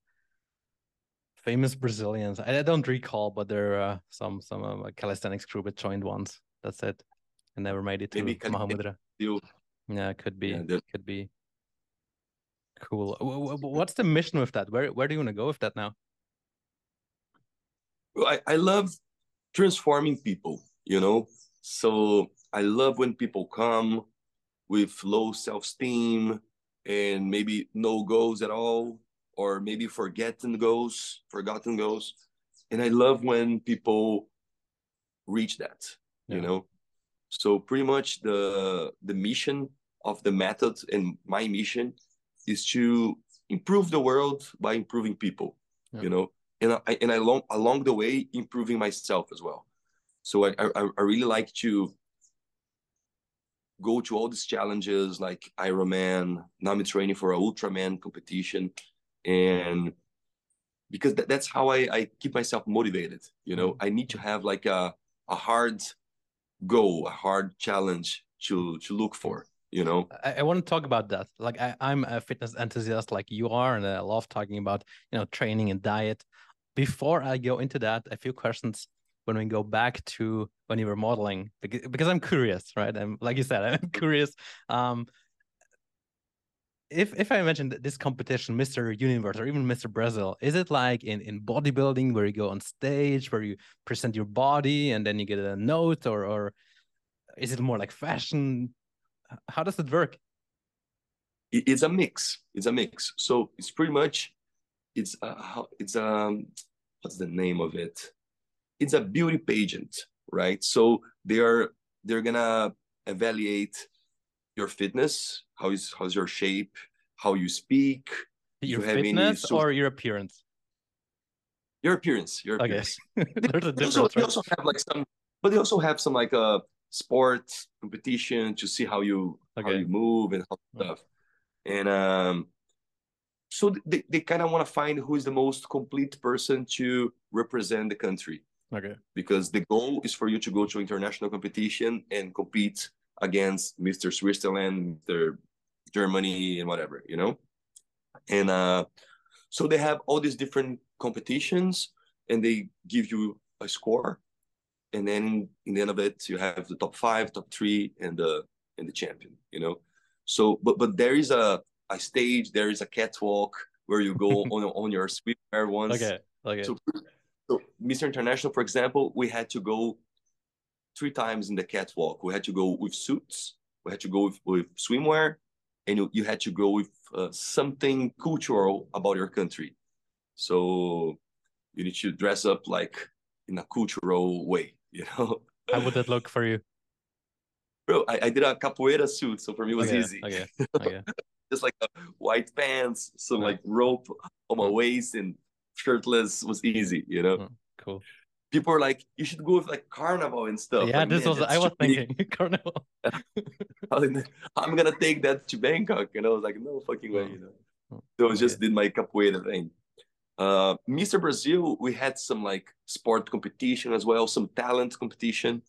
B: famous Brazilians. I, I don't recall, but there are uh, some some uh, calisthenics group that joined once. That's it. I never made it to maybe Mahamudra. Yeah, could be. Yeah, could be. Cool. What's the mission with that? Where where do you want to go with that now?
A: I, I love transforming people, you know. So I love when people come with low self-esteem and maybe no goals at all, or maybe forgotten goals, forgotten goals. And I love when people reach that, yeah. you know. So pretty much the the mission of the method and my mission is to improve the world by improving people yeah. you know and I, and I along along the way improving myself as well so I, I, I really like to go to all these challenges like Ironman now I'm training for a Ultraman competition and because that, that's how I, I keep myself motivated you know? I need to have like a, a hard goal a hard challenge to to look for you know?
B: I, I, want to talk about that. Like I, i'm a fitness enthusiast like you are and i love talking about you know training and diet. Before i go into that a few questions when we go back to when you were modeling because, because i'm curious right? I'm like you said i'm curious um if if I mentioned this competition, Mr. Universe or even Mr. Brazil, is it like in, in bodybuilding where you go on stage where you present your body and then you get a note, or or is it more like fashion? how does it work?
A: It's a mix. It's a mix. So it's pretty much it's a, it's um what's the name of it? It's a beauty pageant, right? So they are they're gonna evaluate your fitness, how is how's your shape, how you speak,
B: your you fitness any... or your appearance.
A: Your appearance, your appearance.
B: Okay. There's a difference.
A: Also? They also have like some, but they also have some like uh sport competition to see how you okay. how you move and how stuff. And um, so they, they kind of want to find who is the most complete person to represent the country.
B: Okay.
A: Because the goal is for you to go to international competition and compete against Mr. Switzerland, Mr. Germany and whatever, you know. And uh, so they have all these different competitions, and they give you a score, and then in the end of it, you have the top five, top three, and the and the champion, you know. So, but but there is a a stage, there is a catwalk where you go on on your swimwear once.
B: Okay. Okay.
A: So, so Mr. International, for example, we had to go three times in the catwalk. We had to go with suits, we had to go with, with swimwear, and you, you had to go with uh, something cultural about your country. So you need to dress up like in a cultural way, you know.
B: How would that look for you?
A: Bro, I, I did a capoeira suit, so for me it was
B: okay.
A: easy.
B: Okay. Okay.
A: Just like white pants, some like rope on my waist, and shirtless was easy, you know.
B: Cool.
A: People are like, you should go with like carnival and stuff.
B: Yeah,
A: like,
B: this
A: man,
B: was I was
A: big.
B: thinking carnival.
A: I was like, I'm gonna take that to Bangkok, and I was like, no fucking way,
B: Oh.
A: you know. So I just did my capoeira thing. Uh, Mr. Brazil, we had some like sport competition as well, some talent competition.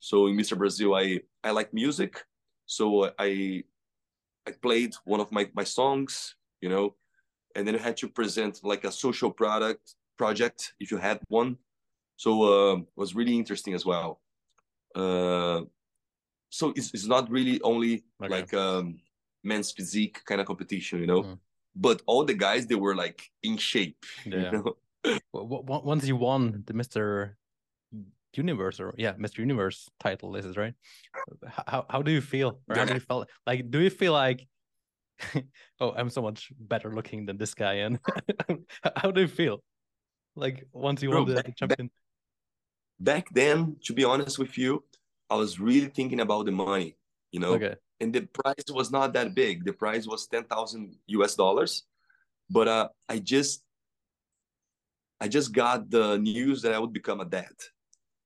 A: So in Mr. Brazil, I I like music, so I I played one of my my songs, you know, and then I had to present like a social product project if you had one. So uh, it was really interesting as well. Uh, so it's, it's not really only
B: Okay.
A: like um, men's physique kind of competition, you know.
B: Mm.
A: But all the guys they were like in shape.
B: Yeah.
A: You know?
B: W- w- Once you won the Mr. Universe or yeah, Mr. Universe title, this is right. How how do you feel? Or how do you feel? Like, do you feel like, oh, I'm so much better looking than this guy? And how do you feel? Like once you
A: Bro,
B: won the, the champion?
A: Back then, to be honest with you, I was really thinking about the money, you know.
B: Okay.
A: and the price was not that big. The price was ten thousand US dollars, but uh, I just, I just got the news that I would become a dad.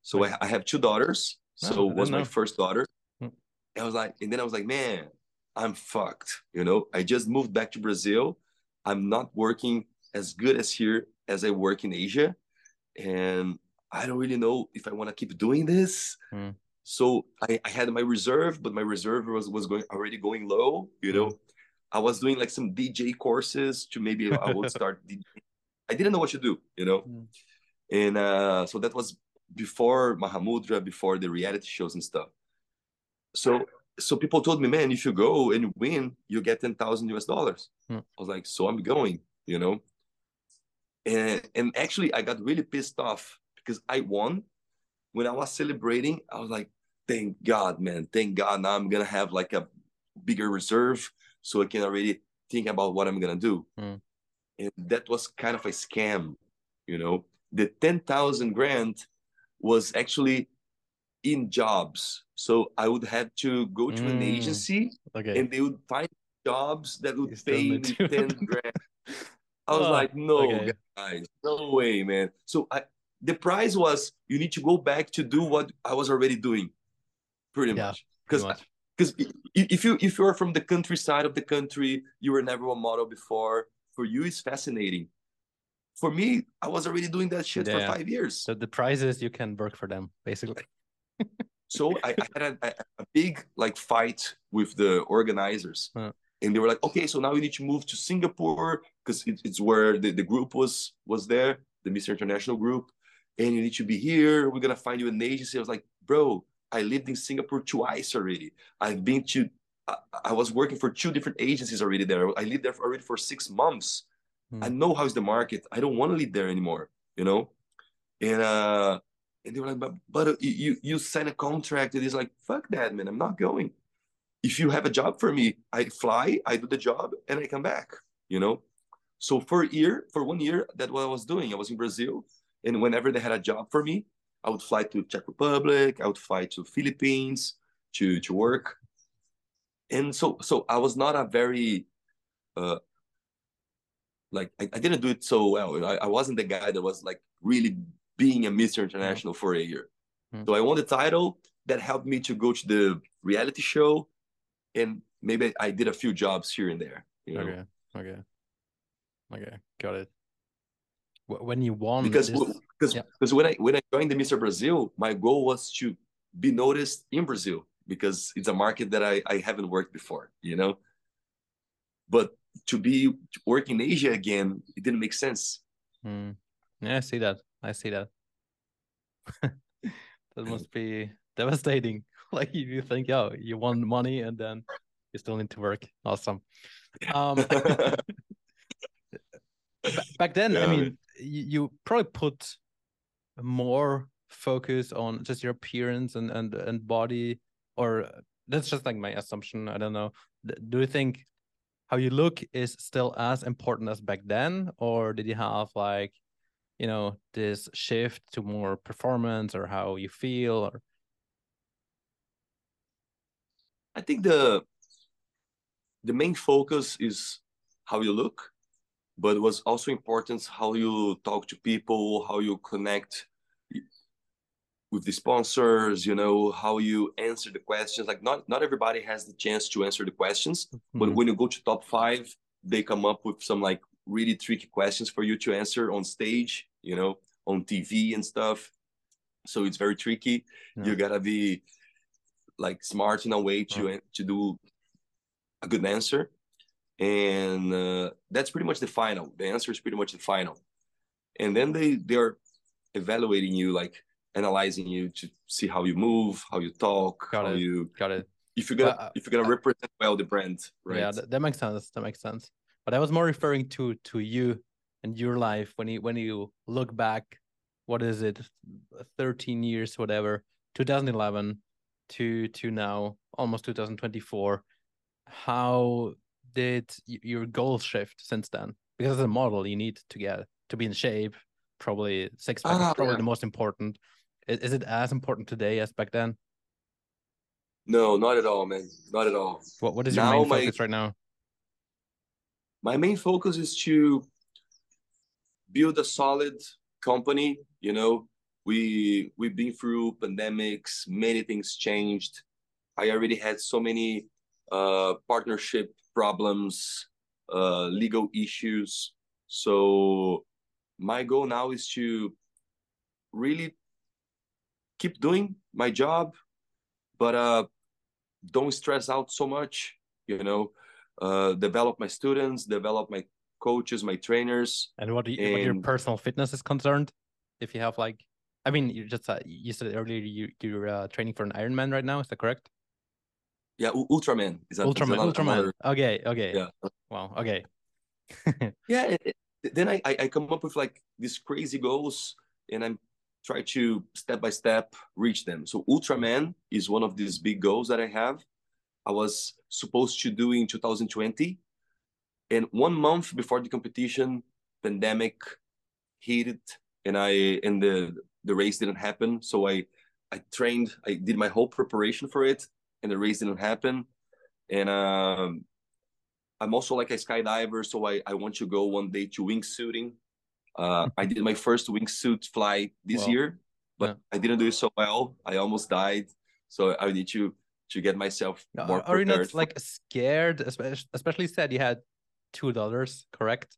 A: So I, I have two daughters.
B: Oh,
A: So was my
B: know.
A: first daughter.
B: Hmm.
A: I was like, and then I was like, man, I'm fucked. You know, I just moved back to Brazil. I'm not working as good as here as I work in Asia, and I don't really know if I want to keep doing this.
B: Hmm.
A: So I, I had my reserve, but my reserve was was going already going low. You know, I was doing like some DJ courses to maybe I would start. DJ. I didn't know what to do. You know,
B: Hmm.
A: and uh, so that was before Mahamudra, before the reality shows and stuff. So so people told me, man, if you go and win, you get ten thousand US dollars.
B: Hmm.
A: I was like, so I'm going. You know, and and actually I got really pissed off because I won. When I was celebrating, I was like, thank God, man, thank God. Now I'm gonna have like a bigger reserve, so I can already think about what I'm gonna do.
B: Mm.
A: And that was kind of a scam, you know. The ten thousand grand was actually in jobs, so I would have to go to an
B: Mm.
A: agency,
B: Okay.
A: and they would find jobs that would pay me ten grand. I was
B: Oh,
A: like, no,
B: okay.
A: guys, no way, man. So I, the prize was you need to go back to do what I was already doing, pretty
B: Yeah,
A: much. Because because if you if you're from the countryside of the country, you were never a model before. For you, it's fascinating. For me, I was already doing that shit
B: Yeah.
A: for five years.
B: So the prizes you can work for them basically.
A: So I, I had a, a, big like fight with the organizers,
B: Huh.
A: and they were like, "Okay, so now you need to move to Singapore because it, it's where the, the group was was there, the Mr. International group, and you need to be here. We're gonna find you an agency." I was like, "Bro, I lived in Singapore twice already. I've been to, I, I was working for two different agencies already there. I lived there for, already for six months.
B: Hmm.
A: I know how's the market. I don't want to live there anymore, you know." And uh, and they were like, but, but uh, you you sign a contract. And he's like, fuck that, man. I'm not going. If you have a job for me, I fly, I do the job, and I come back. You know. So for a year, for one year, that's what I was doing. I was in Brazil, and whenever they had a job for me, I would fly to Czech Republic. I would fly to Philippines to to work. And so so I was not a very uh like I, I didn't do it so well. I, I wasn't the guy that was like really being a Mr. International for a year.
B: Mm.
A: So I won the title. That helped me to go to the reality show, and maybe I did a few jobs here and there. You know?
B: Okay. Okay. Okay. Got it. Wh- When you won
A: Because because
B: yeah.
A: because when I when I joined the Mr. Brazil, my goal was to be noticed in Brazil because it's a market that I, I haven't worked before. You know, but to be to work in Asia again, it didn't make sense.
B: Mm. Yeah, I see that. I see that. that must be devastating. like if you think, oh, you want money and then you still need to work. Awesome. Um, back then, yeah. I mean, you, you probably put more focus on just your appearance and and and body, or that's just like my assumption. I don't know. Do you think how you look is still as important as back then, or did you have like, you know, this shift to more performance or how you feel or?
A: I think the the main focus is how you look, but was also important how you talk to people, how you connect with the sponsors, you know, how you answer the questions. Like not not everybody has the chance to answer the questions, mm-hmm. but when you go to top five, they come up with some like really tricky questions for you to answer on stage, you know, on TV and stuff. So it's very tricky. Yeah. You gotta be like smart in a way to yeah. to do a good answer, and uh, that's pretty much the final. The answer is pretty much the final, and then they they are evaluating you like analyzing you to see how you move, how you talk,
B: got
A: how
B: it.
A: you
B: got it.
A: If you're gonna uh, if you're gonna uh, represent well the brand, right?
B: Yeah, that, that, makes sense. That makes sense. But I was more referring to to you and your life when you when you look back. What is it? Thirteen years, whatever. 2011 to to now, almost 2024. How did your goals shift since then? Because as a model, you need to get to be in shape. Probably six pack is ah, probably yeah. the most important. Is, is it as important today as back then?
A: No, not at all, man. Not at all.
B: What What is your main my, focus right now?
A: My main focus is to build a solid company. You know, we we've been through pandemics. Many things changed. I already had so many uh, partnership problems, uh, legal issues. So my goal now is to really keep doing my job, but uh, don't stress out so much. You know, uh, develop my students, develop my coaches, my trainers.
B: And what, you, and... what your personal fitness is concerned, if you have like, I mean, you just uh, you said earlier you you're uh, training for an Ironman right now. Is that correct?
A: Yeah, Ultraman
B: is that, Ultraman. Is Ultraman. Another... Okay. Okay. Yeah. Wow. Okay.
A: yeah. It, then I I come up with like these crazy goals, and I'm try to step by step reach them. So Ultraman is one of these big goals that I have. I was supposed to do in 2020, and one month before the competition, pandemic hit it, and I and the the race didn't happen. So I I trained, I did my whole preparation for it, and the race didn't happen. And um, I'm also like a skydiver, so I, I want to go one day to wingsuiting uh, I did my first wingsuit flight this wow. year, but yeah. I didn't do it so well. I almost died, so I need to to get myself more.
B: Are you not like scared, especially especially said you had two dollars, correct?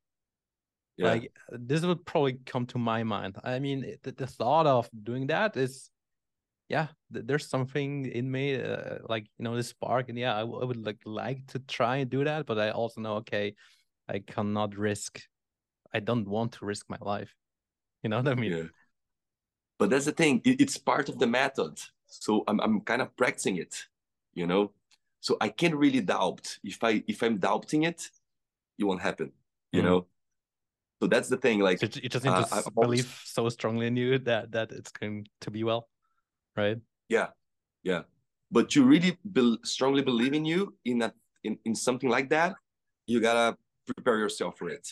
B: Yeah. Like this would probably come to my mind. I mean, the, the thought of doing that is, yeah, th there's something in me, uh, like you know, this spark, and yeah, I, I would like like to try and do that, but I also know, okay, I cannot risk I don't want to risk my life. You know what I mean? Yeah.
A: But that's the thing. It's part of the method. So I'm I'm kind of practicing it. You know. So I can't really doubt. If I if I'm doubting it, it won't happen. You mm. know. So that's the thing. Like
B: you just need to uh, believe always... so strongly in you that that it's going to be well, right?
A: Yeah, yeah. But to really be, strongly believe in you in that in, in something like that, you gotta prepare yourself for it.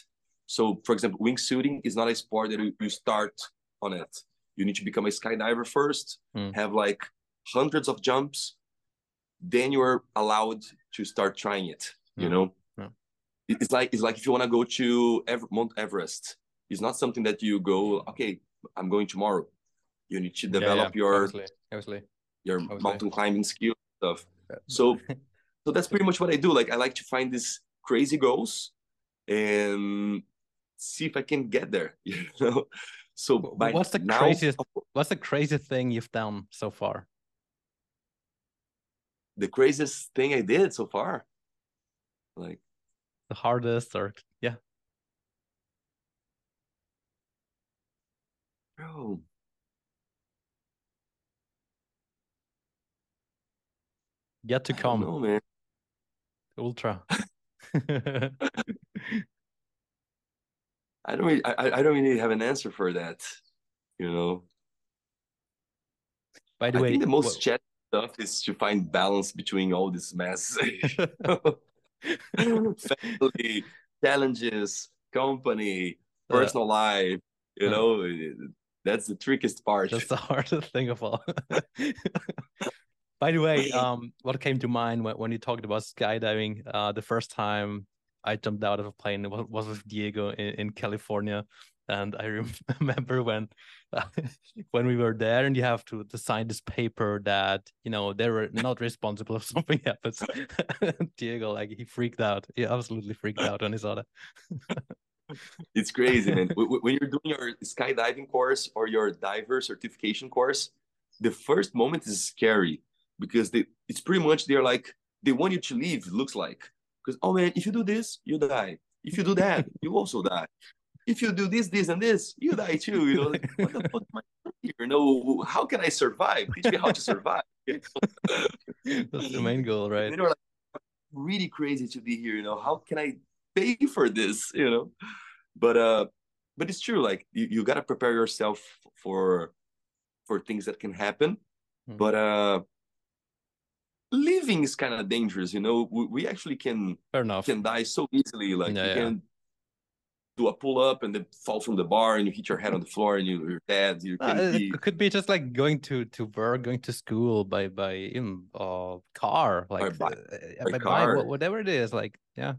A: So, for example, wingsuiting is not a sport that you, you start on it. You need to become a skydiver first, mm. have like hundreds of jumps, then you are allowed to start trying it. Mm. You hmm. know, yeah. it's like it's like if you want to go to Ever- Mount Everest, it's not something that you go. Okay, I'm going tomorrow. You need to develop yeah, yeah. your
B: obviously.
A: Your mountain climbing skill stuff. So, so that's pretty much what I do. Like I like to find these crazy goals and see if I can get there. You know. So
B: what's the now, craziest? What's the craziest thing you've done so far?
A: The craziest thing I did so far, like
B: the hardest or yeah
A: bro
B: yet to come
A: know, man
B: ultra
A: I don't really, I, I don't really have an answer for that, you know.
B: By the
A: I
B: way,
A: think the most
B: well,
A: chat stuff is to find balance between all this mess. Family, challenges, company,
B: Uh,
A: personal life, you
B: uh,
A: know, that's the trickiest part.
B: that's the hardest thing of all. By the way, um, what came to mind when, when you talked about skydiving? Uh, the first time I jumped out of a plane was, was with Diego in, in California, and I remember when when we were there, and you have to, to sign this paper that you know they were not responsible if something happens. Diego, like he freaked out. He absolutely freaked out when he saw that.
A: It's crazy, man. When when you're doing your skydiving course or your diver certification course, the first moment is scary because they it's pretty much they're like they want you to leave. It looks like because oh man, if you do this, you die. If you do that, you also die. If you do this, this, and this, you die too. You know, like what the fuck am I here? You know, how can I survive? Teach me how to survive.
B: That's the main goal, right?
A: They were like really crazy to be here. You know, how can I pay for this? You know, but uh, but it's true. Like you, you gotta prepare yourself for for things that can happen.
B: Mhm.
A: But uh, living is kind of dangerous. You know, we, we actually can
B: Fair enough.
A: can die so easily. Like
B: Yeah,
A: you
B: yeah.
A: can do a pull up and then fall from the bar and you hit your head on the floor and you, you're dead. You
B: Uh,
A: can
B: it
A: be
B: could be just like going to to work, going to school by by in uh car, like
A: by-
B: uh,
A: by
B: by
A: car.
B: wha- whatever it is. Like yeah,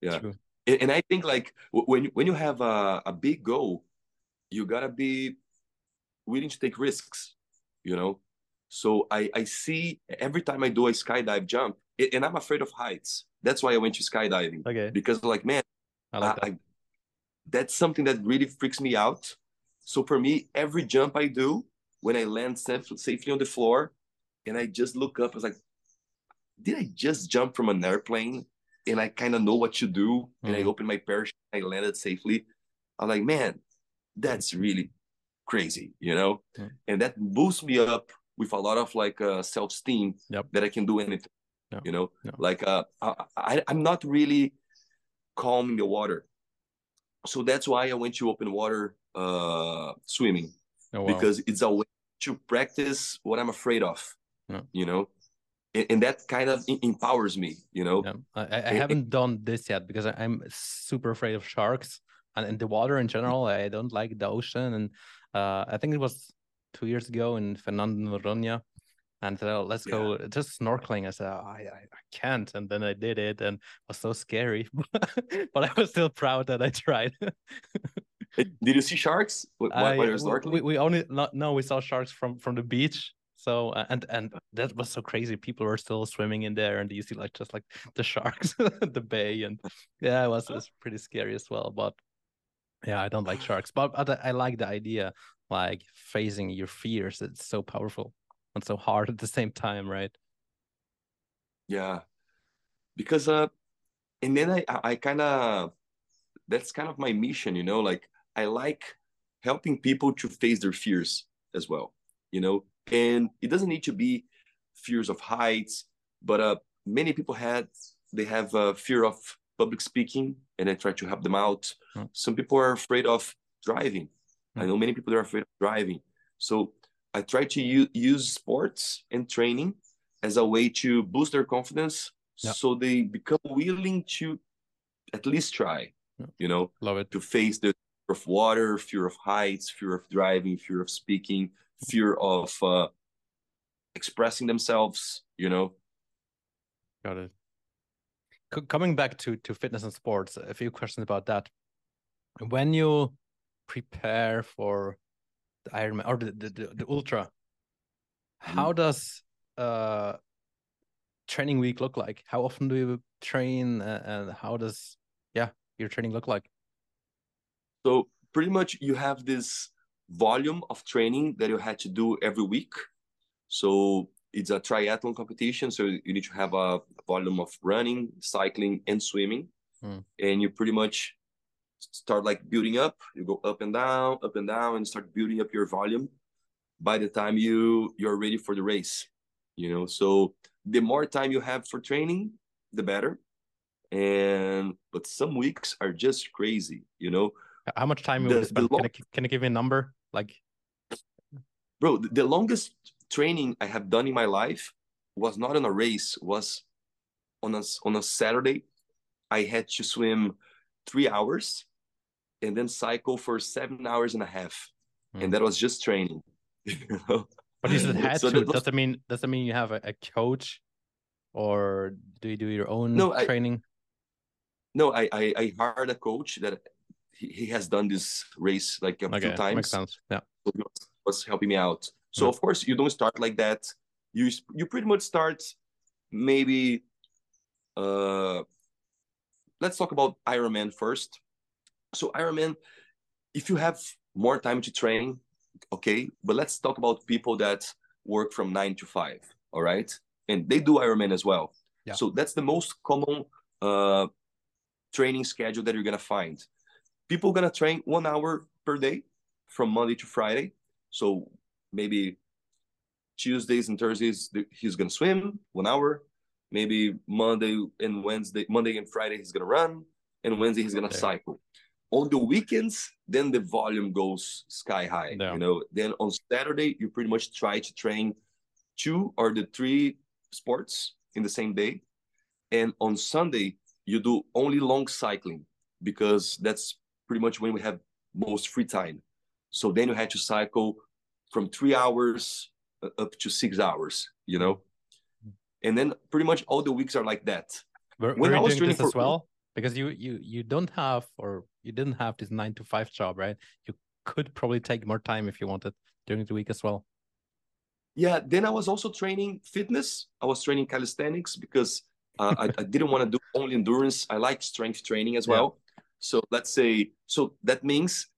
A: yeah.
B: true.
A: and, and I think like when you- when you have a, a big goal, you gotta be willing to take risks, you know. So I I see every time I do a skydive jump, a- and I'm afraid of heights. That's why I went to skydiving
B: Okay,
A: because like man,
B: I like
A: I,
B: that.
A: I, that's something that really freaks me out. So for me, every jump I do, when I land safe, safely on the floor, and I just look up, I was like, did I just jump from an airplane? And I kind of know what to do, and I
B: Mhm.
A: opened my parachute, I landed safely. I'm like, man, that's really crazy, you know,
B: Mhm.
A: and that boosts me up with a lot of like uh, self esteem
B: Yep.
A: that I can do anything.
B: Yeah.
A: You know,
B: Yeah.
A: like uh, I, I'm not really calm in the water, so that's why I went to open water uh, swimming
B: Oh, wow.
A: because it's a way to practice what I'm afraid of.
B: Yeah.
A: You know, and, and that kind of empowers me. You know,
B: Yeah, I, I haven't done this yet because I- I'm super afraid of sharks and in the water in general. I don't like the ocean, and uh, I think it was two years ago in Fernando Noronha, and said, oh, let's go just snorkeling. I said, oh, I, I I can't, and then I did it, and it was so scary, but I was still proud that I tried.
A: did you see sharks wh- while
B: I-
A: you're
B: we-
A: snorkeling?
B: we, we only not no, we saw sharks from from the beach. So uh, and and that was so crazy. People were still swimming in there, and you see like just like the sharks, the bay, and yeah, it was, it was pretty scary as well. But yeah, I don't like sharks, but, but I like the idea, like facing your fears. It's so powerful and so hard at the same time, right?
A: Yeah, because uh, and then I I kind of that's kind of my mission, you know. Like I like helping people to face their fears as well, you know. And it doesn't need to be fears of heights, but uh, many people had they have a fear of public speaking, and I try to help them out.
B: Mm.
A: Some people are afraid of driving. I know many people are afraid of driving, so I try to u- use sports and training as a way to boost their confidence
B: Yeah.
A: so they become willing to at least try
B: Yeah.
A: you know
B: Love it.
A: to face the fear of water fear of heights fear of driving fear of speaking fear of uh, expressing themselves you know
B: Got it. C- coming back to to fitness and sports, a few questions about that. When you prepare for the Ironman or the the, the, the ultra, how does uh training week look like? How often do you train, uh, and how does yeah your training look like?
A: so pretty much you have this volume of training that you had to do every week so it's a triathlon competition, so you need to have a volume of running, cycling, and swimming,
B: Mm.
A: and you pretty much start like building up. You go up and down, up and down, and start building up your volume. By the time you you're ready for the race, you know. So the more time you have for training, the better. And but some weeks are just crazy, you know.
B: How much time
A: The-
B: you
A: the
B: spend? Can, I, can you give me a number? Like,
A: bro the, the longest training i have done in my life was not on a race was on a on a saturday i had to swim three hours and then cycle for seven hours and a half
B: Hmm.
A: and that was just training you know?
B: but you said had
A: So
B: to.
A: that was-
B: Does that mean does that mean you have a, a coach, or do you do your own
A: No, I-
B: training?
A: no I, I i hired a coach that he, he has done this race like a
B: Okay,
A: few times
B: makes sense. Yeah.
A: so he was, was helping me out. So
B: Yeah.
A: of course you don't start like that. You you pretty much start maybe. Uh, let's talk about Ironman first. So Ironman, if you have more time to train, okay, but let's talk about people that work from nine to five. All right, and they do Ironman as well.
B: Yeah.
A: So that's the most common uh, training schedule that you're gonna find. People gonna train one hour per day from Monday to Friday. So maybe Tuesdays and Thursdays he's gonna swim one hour. Maybe Monday and Wednesday, Monday and Friday he's gonna run, and Wednesday he's gonna
B: Okay.
A: cycle. On the weekends, then the volume goes sky high.
B: Yeah.
A: You know, then on Saturday you pretty much try to train two or the three sports in the same day, and on Sunday you do only long cycling because that's pretty much when we have most free time. So then you had to cycle from three hours uh, up to six hours, you know? And then pretty much all the weeks are like that.
B: Were,
A: When
B: were
A: I was
B: doing this as well? Because you you you don't have or you didn't have this nine to five job, right? You could probably take more time if you wanted during the week as well.
A: Yeah, then I was also training fitness. I was training calisthenics because uh, I, I didn't want to do only endurance. I like strength training as
B: Yeah.
A: well. So let's say, so that means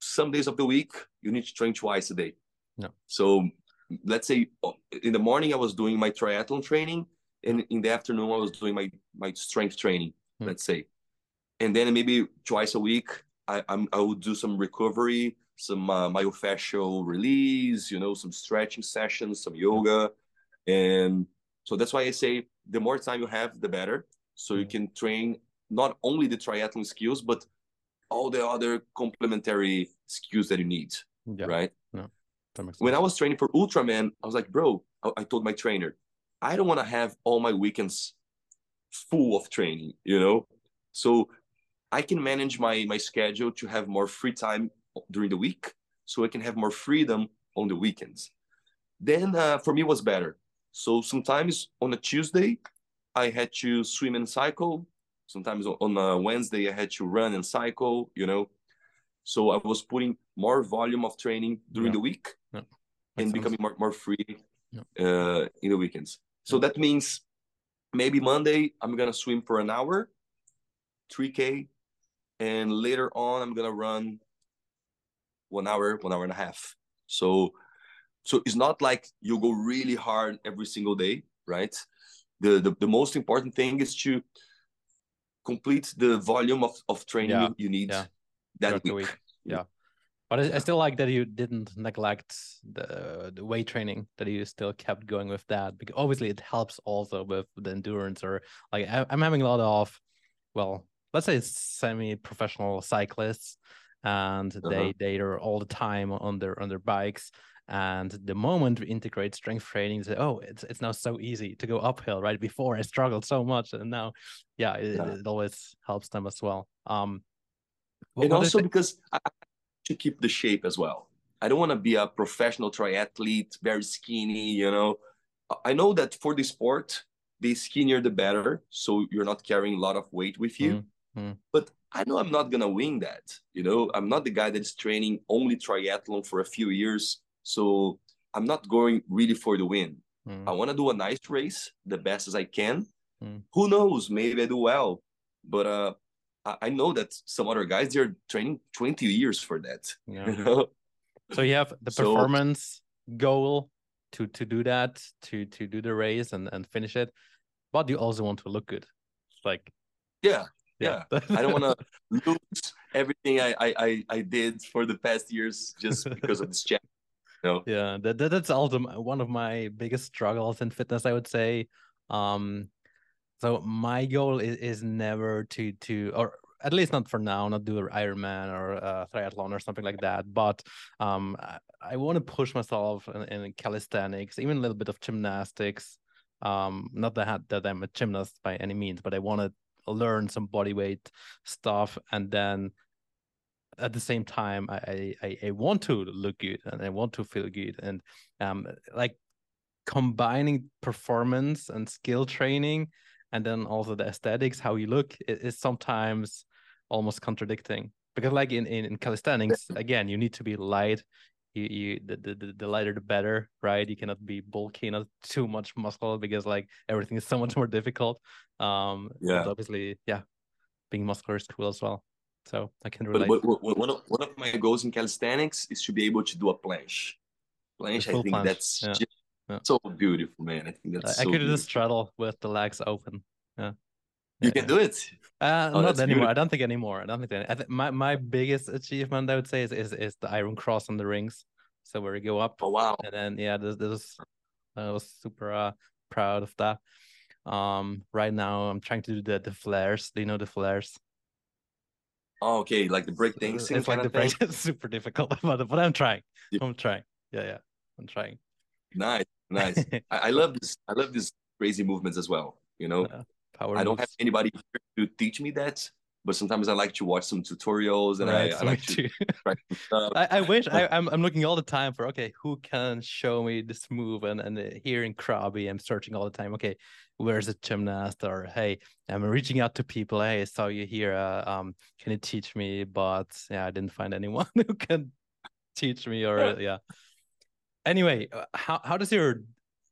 A: some days of the week you need to train twice a day.
B: Yeah.
A: So let's say uh, in the morning I was doing my triathlon training, and in the afternoon I was doing my my strength training.
B: Hmm.
A: Let's say, and then maybe twice a week I I'm, I would do some recovery, some uh, myofascial release, you know, some stretching sessions, some yoga, and so that's why I say the more time you have, the better. So you can train not only the triathlon skills, but all the other complementary skills that you need,
B: Yeah,
A: right?
B: makes
A: When. I was training for Ultraman, I was like, bro, I, I told my trainer, I don't want to have all my weekends full of training, you know? So I can manage my my schedule to have more free time during the week, so I can have more freedom on the weekends. Then uh, for me it was better. So sometimes on a Tuesday, I had to swim and cycle. Sometimes on- on a Wednesday, I had to run and cycle. You know, so I was putting more volume of training during
B: Yeah.
A: the week
B: Yeah.
A: and becoming more, more free
B: Yeah.
A: uh, in the weekends. So that means maybe Monday I'm gonna swim for an hour, 3K, and later on I'm gonna run one hour, one hour and a half. So so it's not like you go really hard every single day, right? The the, the most important thing is to complete the volume of, of training
B: Yeah.
A: you, need
B: Yeah.
A: that week.
B: week. Mm. Yeah. But I, I still like that you didn't neglect the the weight training that you still kept going with that because obviously it helps also with the endurance or like I, I'm having a lot of well let's say semi-professional cyclists and they they are all the time on their on their bikes and the moment we integrate strength training they say oh it's it's now so easy to go uphill right before I struggled so much and now yeah it,
A: Yeah.
B: it always helps them as well um
A: and also because I to keep the shape as well. I don't want to be a professional triathlete, very skinny, you know. I know that for the sport, the skinnier the better, so you're not carrying a lot of weight with you.
B: Mm, mm.
A: But I know I'm not gonna win that. You know, I'm not the guy that's training only triathlon for a few years, so I'm not going really for the win.
B: Mm.
A: I want to do a nice race, the best as I can.
B: Mm.
A: Who knows? Maybe I do well, but uh, I, know that some other guys they're training 20 years for that.
B: Yeah.
A: You know?
B: So you have the
A: So-
B: performance goal to to do that to to do the race and and finish it but you also want to look good like
A: yeah yeah, yeah. i don't want to lose everything I, I i did for the past years just because of this challenge no
B: yeah that, that that's also one of my biggest struggles in fitness i would say um so my goal is, is never to to or at least not for now, not do an Ironman or a triathlon or something like that. But um, I, I want to push myself in, in, calisthenics, even a little bit of gymnastics. Um, not that that I'm a gymnast by any means, but I want to learn some body weight stuff, and then at the same time, I, I I want to look good and I want to feel good, and um, like combining performance and skill training and then also the aesthetics how you look is sometimes almost contradicting. Because like in, in, in calisthenics again you need to be light you, you the, the the lighter the better right? You cannot be bulky not too much muscle because like everything is so much more difficult. Um yeah. obviously yeah being muscular is cool as well. So i can relate.
A: but, but, but one, of, one of my goals in calisthenics is to be able to do a planche. Planche i think planche. that's yeah. Just, yeah. so beautiful man. I think that's
B: i,
A: so
B: I could do just straddle with the legs open yeah
A: you can do it.
B: Uh, oh, not anymore. Beautiful. I don't think anymore. I don't think that. I think my, my biggest achievement, I would say, is, is is the Iron Cross on the rings. So where you go up.
A: Oh wow!
B: And then yeah, this this I was super uh, proud of that. Um, right now I'm trying to do the the flares. Do you know the flares?
A: Oh, okay, like the break things.
B: It's like the break. It's super difficult, but but I'm trying. Yeah. I'm trying. Yeah, yeah, I'm trying.
A: Nice, nice. I, I love this. I love these crazy movements as well. You know. Yeah Power I don't have anybody to teach me that, but sometimes I like to watch some tutorials and right, I, I like to.
B: I, I, wish I, am I'm, I'm looking all the time for okay, who can show me this move? And and here in Krabi, I'm searching all the time. Okay, where's a gymnast? Or hey, I'm reaching out to people. Hey, I saw you here. Uh, um, can you teach me? But yeah, I didn't find anyone who can teach me. Or yeah. yeah. Anyway, uh, how how does your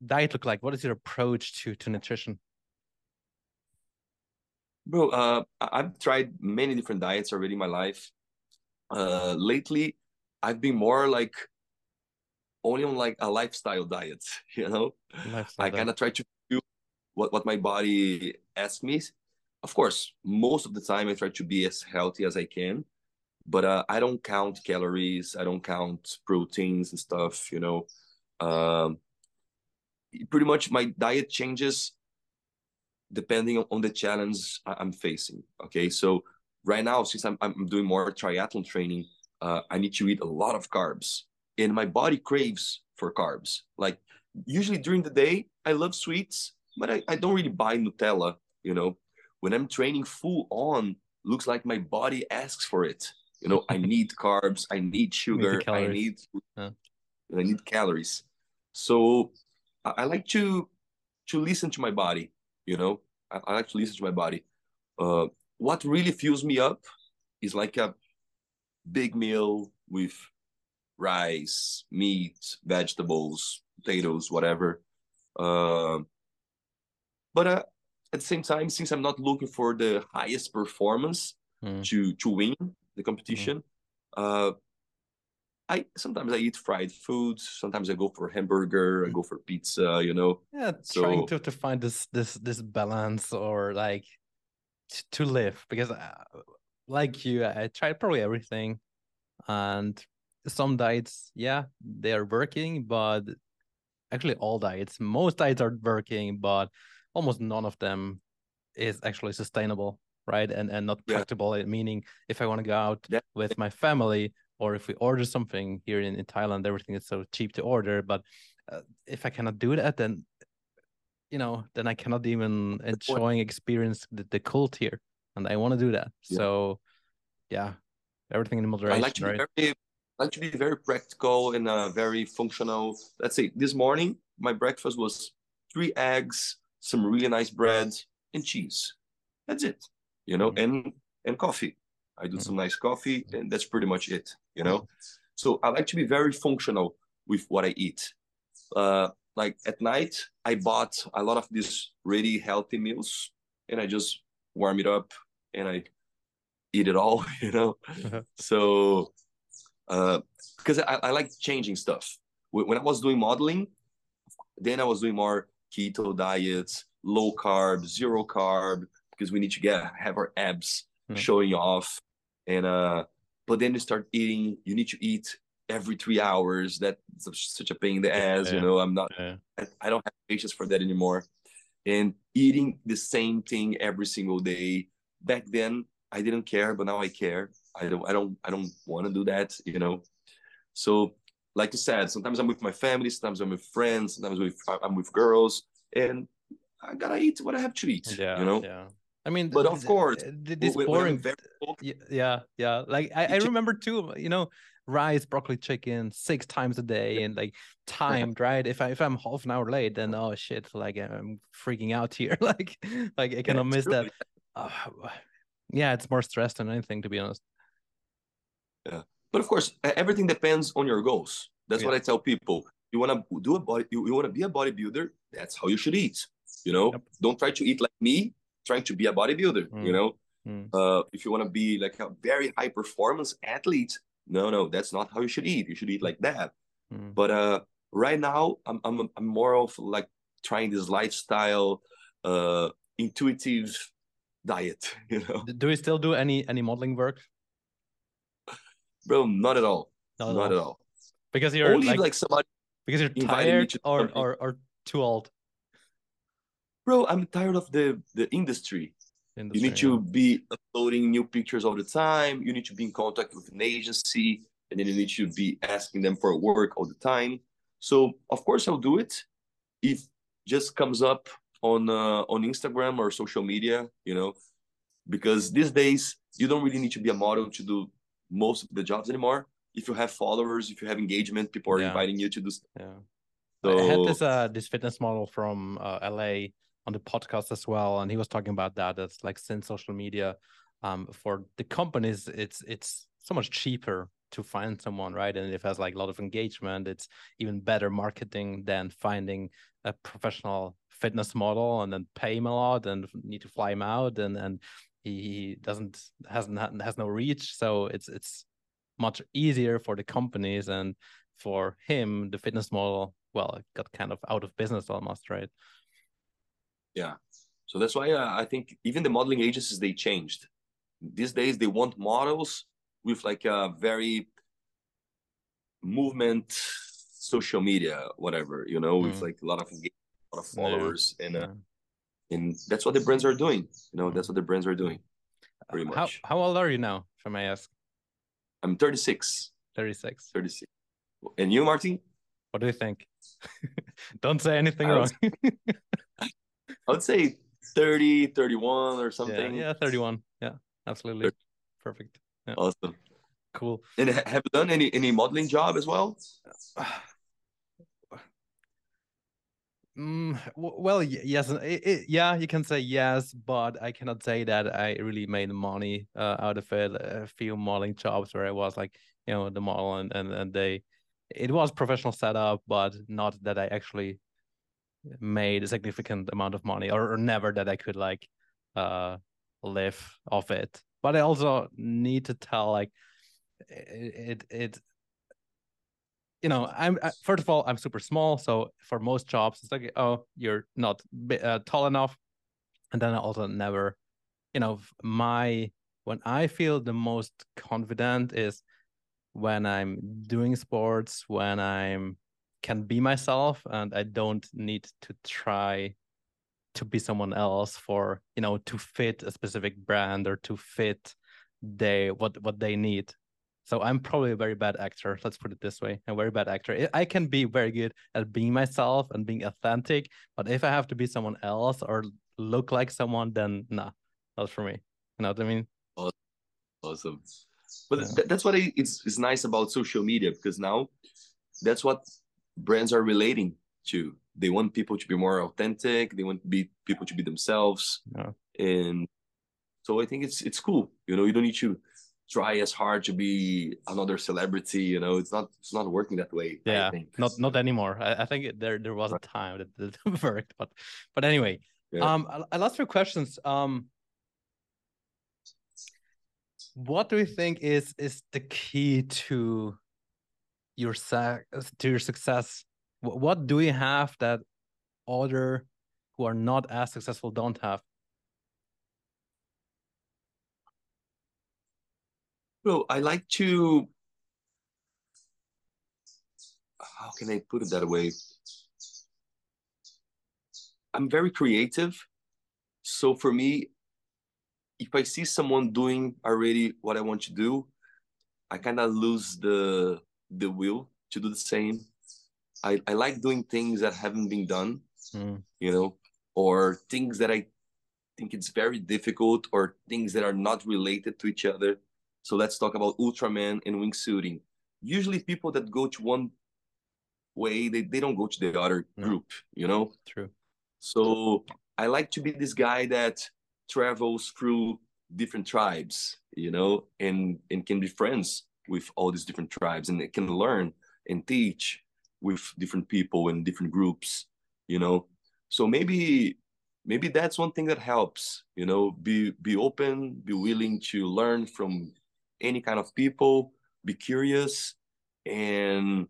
B: diet look like? What is your approach to to nutrition?
A: Bro, uh, I've tried many different diets already in my life. Uh, lately, I've been more like only on like a lifestyle diet. You know, lifestyle I kind of try to do what what my body asks me. Of course, most of the time I try to be as healthy as I can, but uh, I don't count calories. I don't count proteins and stuff. You know, um, pretty much my diet changes depending on the challenge I'm facing. Okay, so right now, since I'm, I'm doing more triathlon training, uh, I need to eat a lot of carbs, and my body craves for carbs. Like usually during the day, I love sweets, but I, I don't really buy Nutella. You know, when I'm training full on, looks like my body asks for it. You know, I need carbs, I need sugar, need I need I need calories. So I, I like to to listen to my body you know I, I like to listen to my body uh, what really fills me up is like a big meal with rice meat vegetables potatoes whatever uh, but uh, at the same time since i'm not looking for the highest performance mm. to to win the competition mm. uh, I sometimes I eat fried foods. Sometimes I go for hamburger. I go for pizza. You know.
B: Yeah, so, trying to to find this this this balance or like to live because uh, like you, I tried probably everything, and some diets, yeah, they are working, but actually all diets, most diets are working, but almost none of them is actually sustainable right and and not practical yeah. meaning if i want to go out yeah. with my family or if we order something here in, in Thailand, everything is so cheap to order. But uh, if I cannot do that, then you know, then I cannot even enjoying experience the, the cult here, and I want to do that. Yeah. So, yeah, everything in moderation. I like to right?
A: be very, I like to be very practical and uh, very functional. Let's say this morning my breakfast was three eggs, some really nice bread, and cheese. That's it, you know, mm-hmm. and and coffee. I do mm-hmm. some nice coffee, and that's pretty much it. You know, so I like to be very functional with what I eat. Uh, like at night, I bought a lot of these really healthy meals, and I just warm it up and I eat it all. You know, uh-huh. so uh, because I, I like changing stuff. When I was doing modeling, Then I was doing more keto diets, low carb, zero carb, because we need to get have our abs mm. showing off. And uh, but then you start eating. You need to eat every three hours. That's such a pain in the ass. Yeah. You know, I'm not. Yeah. I, don't have patience for that anymore. And eating the same thing every single day. Back then, I didn't care, but now I care. I don't. I don't. I don't want to do that. You know. So, like you said, sometimes I'm with my family. Sometimes I'm with friends. Sometimes with I'm with girls, and I gotta eat what I have to eat. Yeah. You know.
B: Yeah. I mean,
A: but of course,
B: this boring. Yeah, yeah. Like I, I remember too. You know, rice, broccoli, chicken six times a day, and like timed, right? If I if I'm half an hour late, then oh shit, like I'm freaking out here. like, like I cannot yeah, miss that. Uh, yeah, it's more stress than anything, to be honest.
A: Yeah, but of course, everything depends on your goals. That's yeah. what I tell people. You want to do a body, you, you want to be a bodybuilder. That's how you should eat. You know, yep. don't try to eat like me trying to be a bodybuilder. Mm. You know, mm. uh, if you want to be like a very high performance athlete, no, no, that's not how you should eat. You should eat like that. Mm. But uh, right now, I'm, I'm I'm more of like trying this lifestyle, uh, intuitive diet. You know.
B: Do we still do any any modeling work?
A: Bro, not at all. Not, not at, all. at all.
B: Because you're
A: only like, like somebody
B: because you're tired or, or or too old
A: bro, I'm tired of the the industry. industry you need to be uploading new pictures all the time. You need to be in contact with an agency, and then you need to be asking them for work all the time. So of course I'll do it if just comes up on uh, on Instagram or social media, you know, because these days you don't really need to be a model to do most of the jobs anymore. If you have followers, if you have engagement, people are yeah. inviting you to do. Stuff.
B: Yeah. So, I had this uh this fitness model from uh, LA on the podcast as well, and he was talking about that. That's like since social media, um, for the companies, it's it's so much cheaper to find someone, right? And it has like a lot of engagement. It's even better marketing than finding a professional fitness model and then pay him a lot and need to fly him out and and he doesn't hasn't has no reach. So it's it's much easier for the companies and for him the fitness model well it got kind of out of business almost right
A: yeah. So that's why uh, I think even the modeling agencies they changed. These days they want models with like a very movement, social media, whatever you know, mm. with like a lot of a lot of followers, yeah. and uh, and that's what the brands are doing. You know, that's what the brands are doing. Pretty much.
B: How how old are you now, if I may ask?
A: I'm 36.
B: 36.
A: 36. And you, Martin?
B: What do you think? Don't say anything wrong.
A: I would say 30, 31 or something.
B: Yeah, yeah 31. Yeah, absolutely. 30. Perfect. Yeah.
A: Awesome.
B: Cool.
A: And have you done any any modeling job as well?
B: Mm, well, yes, it, it, yeah, you can say yes, but I cannot say that I really made money uh, out of it. A few modeling jobs where I was like, you know, the model and and, and they, it was professional setup, but not that I actually made a significant amount of money or, or never that I could like uh live off it. But I also need to tell like it it, it you know i'm I, first of all i'm super small so for most jobs it's like oh you're not uh, tall enough and then i also never you know my when i feel the most confident is when i'm doing sports when i'm can be myself and I don't need to try to be someone else for you know to fit a specific brand or to fit they what what they need. So i'm probably a very bad actor let's put it this way a very bad actor. I can be very good at being myself and being authentic but if i have to be someone else or look like someone then nah not for me. You know what i mean?
A: Awesome. But yeah. th- that's what it's, it's nice about social media because now that's what brands are relating to. They want people to be more authentic. They want be people to be themselves. Yeah. And so I think it's it's cool. You know, you don't need to try as hard to be another celebrity. You know, it's not it's not working that way.
B: Yeah, not not anymore. I, I think there there was a time that it worked, but but anyway. Yeah. Um, I, last few questions. Um, what do you think is is the key to your to your success what do we have that other who are not as successful don't have?
A: Well i like to how can i put it that way? I'm very creative. So for me if i see someone doing already what i want to do i kind of lose the the will to do the same I, I like doing things that haven't been done, mm. you know, or things that I think it's very difficult or things that are not related to each other. So let's talk about Ultraman and wingsuiting. Usually people that go to one way, they, they don't go to the other no. group, you know?
B: True.
A: So I like to be this guy that travels through different tribes, you know, and, and can be friends with all these different tribes and it can learn and teach with different people and different groups you know? So maybe maybe that's one thing that helps you know? Be be open be willing to learn from any kind of people be curious and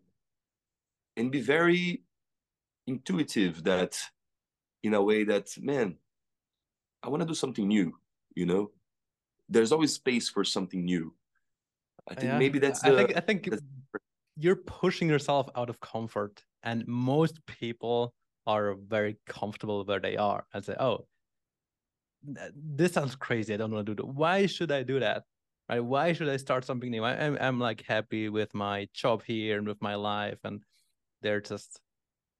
A: and be very intuitive that in a way that man i want to do something new you know? There's always space for something new i think yeah. maybe that's the,
B: i think i think you're pushing yourself out of comfort and most people are very comfortable where they are and say oh this sounds crazy. I don't want to do that why should i do that? Right? Why should i start something new? I, I'm, I'm like happy with my job here and with my life and they're just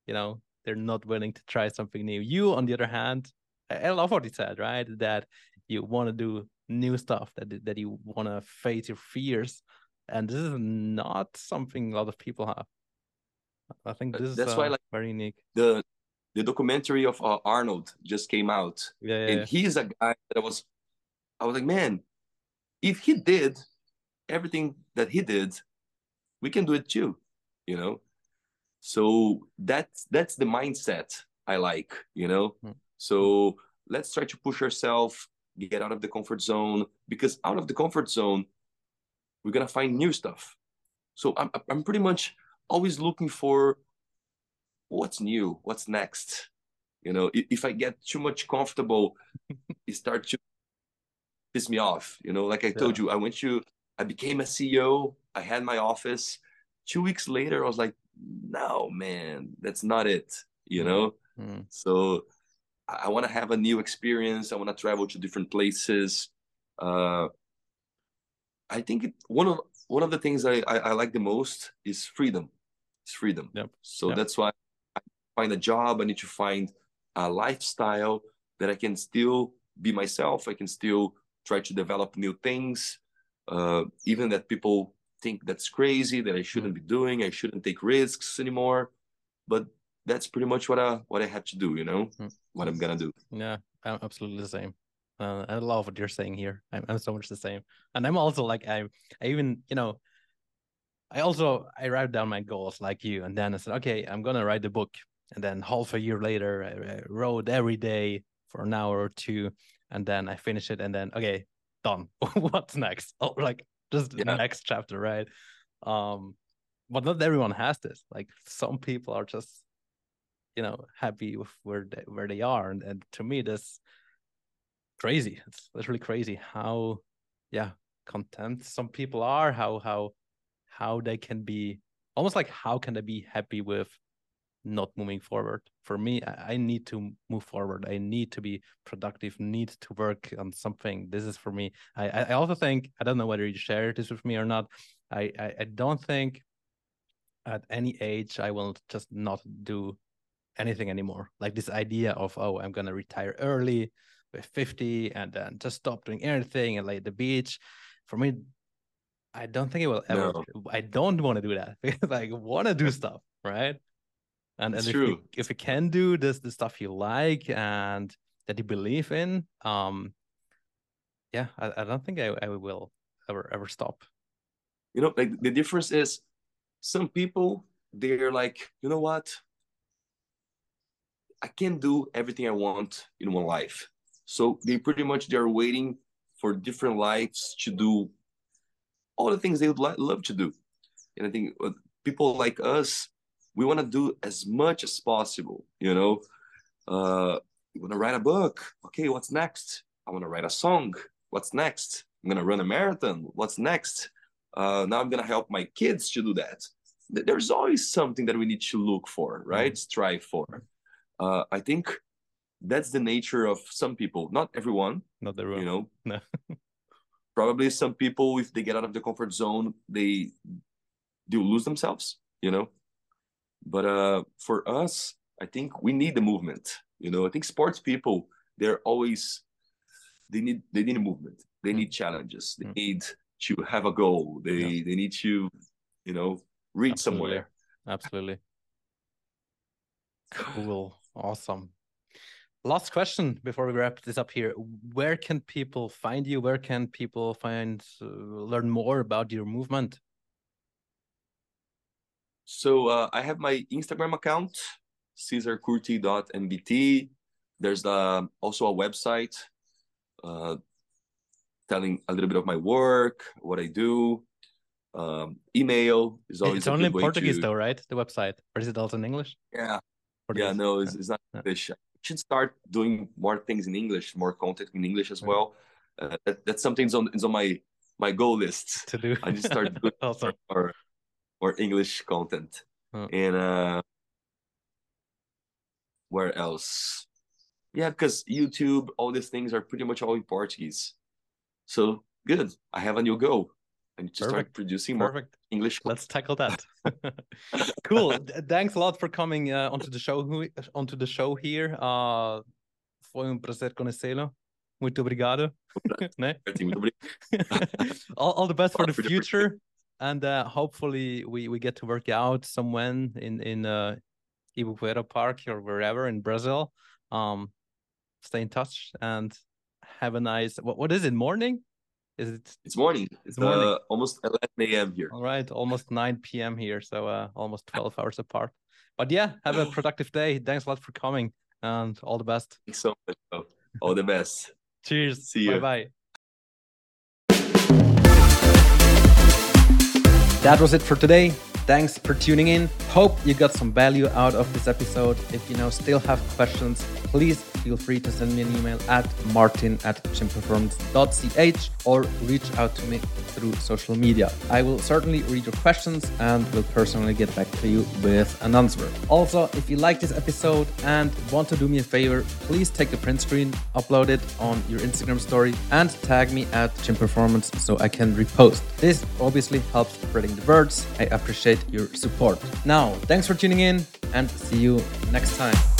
B: you know they're not willing to try something new. You on the other hand i love what you said right? That you want to do new stuff that that you want to face your fears and this is not something a lot of people have. I think this
A: that's
B: is
A: why like
B: very unique.
A: The the documentary of uh, Arnold just came out,
B: yeah, yeah
A: and
B: yeah.
A: he's a guy that was, I was like, man, if he did everything that he did, we can do it too, you know. So that's that's the mindset I like, you know. Hmm. So let's try to push ourselves, get out of the comfort zone, because out of the comfort zone, we're gonna find new stuff. So I'm I'm pretty much always looking for what's new, what's next. You know, if I get too much comfortable, it starts to piss me off. You know, like I told you, I went to I became a CEO. I had my office. Two weeks later, I was like, no, man, that's not it. You know, mm. so I, want to have a new experience. I want to travel to different places. Uh, I think it, one of one of the things I, I, I like the most is freedom. It's freedom.
B: Yep.
A: So
B: yep.
A: that's why I find a job. I need to find a lifestyle that I can still be myself. I can still try to develop new things, uh, even that people think that's crazy that I shouldn't mm. be doing. I shouldn't take risks anymore. But that's pretty much what I what I have to do. You know mm. what I'm gonna do.
B: Yeah, I'm absolutely the same. Uh, I love what you're saying here. I'm, I'm so much the same, and I'm also like I, I even you know, I also I write down my goals like you, and then I said, okay, I'm gonna write the book, and then half a year later, I, I wrote every day for an hour or two, and then I finish it, and then okay, done. What's next? Oh, like just yeah. the next chapter, right? Um, but not everyone has this. Like some people are just, you know, happy with where they, where they are, and, and to me, this crazy. It's literally crazy how, yeah, content some people are. How how how they can be almost like how can they be happy with not moving forward for me I, I, need to move forward i need to be productive need to work on something this is for me i i also think i don't know whether you share this with me or not i i, I don't think at any age i will just not do anything anymore like this idea of oh i'm gonna retire early with 50 and then just stop doing anything and lay at the beach. For me, I don't think it will ever. No. I don't want to do that because I want to do stuff, right? And, and if true. You, if you can do this, the stuff you like and that you believe in, um, yeah, I, I don't think I, I will ever ever stop.
A: You know, like the difference is, some people they're like, you know what, I can't do everything I want in one life. So they pretty much they're waiting for different lives to do all the things they would li- love to do. And I think uh, people like us, we want to do as much as possible. You know, uh, you want to write a book. Okay, what's next? I want to write a song. What's next? I'm gonna run a marathon. What's next? Uh, now I'm gonna help my kids to do that. There's always something that we need to look for, right? Mm. Strive for. Uh, I think that's the nature of some people. Not everyone.
B: Not everyone.
A: You know.
B: No.
A: probably some people, if they get out of the comfort zone, they do lose themselves. You know. But uh, for us, I think we need the movement. You know, I think sports people they're always they need they need a movement. They mm. need challenges. They mm. need to have a goal. They yeah. they need to, you know, reach
B: Absolutely.
A: somewhere.
B: Absolutely. Cool. Awesome. Last question before we wrap this up here. Where can people find you? Where can people find uh, learn more about your movement?
A: So uh, I have my Instagram account, cesarcurti.mbt. There's uh, also a website uh, telling a little bit of my work, what I do. Um, email is always
B: it's only in Portuguese to... though, right? The website, or is it also in English?
A: Yeah, Yeah, no, it's, it's not yeah. English. I should start doing more things in English, more content in English as well. Uh, that, that's something on is on my my goal list
B: to do.
A: I just started doing awesome. more, more English content, oh. and uh, where else? Yeah, because YouTube, all these things are pretty much all in Portuguese. So good. I have a new goal. Need to Perfect. start producing more Perfect. English.
B: Let's tackle that. cool. Thanks a lot for coming uh, onto the show onto the show here. Uh, foi um prazer conhecê-lo. Muito obrigado. né? all, all the best for the future. And uh, hopefully we, we get to work out somewhere in in uh, Ibirapuera Park or wherever in Brazil. Um, stay in touch and have a nice what, what is it morning is it
A: it's morning. It's, morning. Uh, almost 11 a.m here.
B: All right almost 9 p.m here so uh, almost 12 hours apart. But yeah have a productive day. Thanks a lot for coming and all the best.
A: Thanks so much all the best.
B: Cheers.
A: See you
B: bye bye that was it for today Thanks for tuning in. Hope you got some value out of this episode. If you now still have questions, please feel free to send me an email at martin at gymperformance.ch or reach out to me through social media. I will certainly read your questions and will personally get back to you with an answer. Also, if you like this episode and want to do me a favor, please take a print screen, upload it on your Instagram story, and tag me at gymperformance so I can repost. This obviously helps spreading the words. I appreciate your support. Now, thanks for tuning in and see you next time.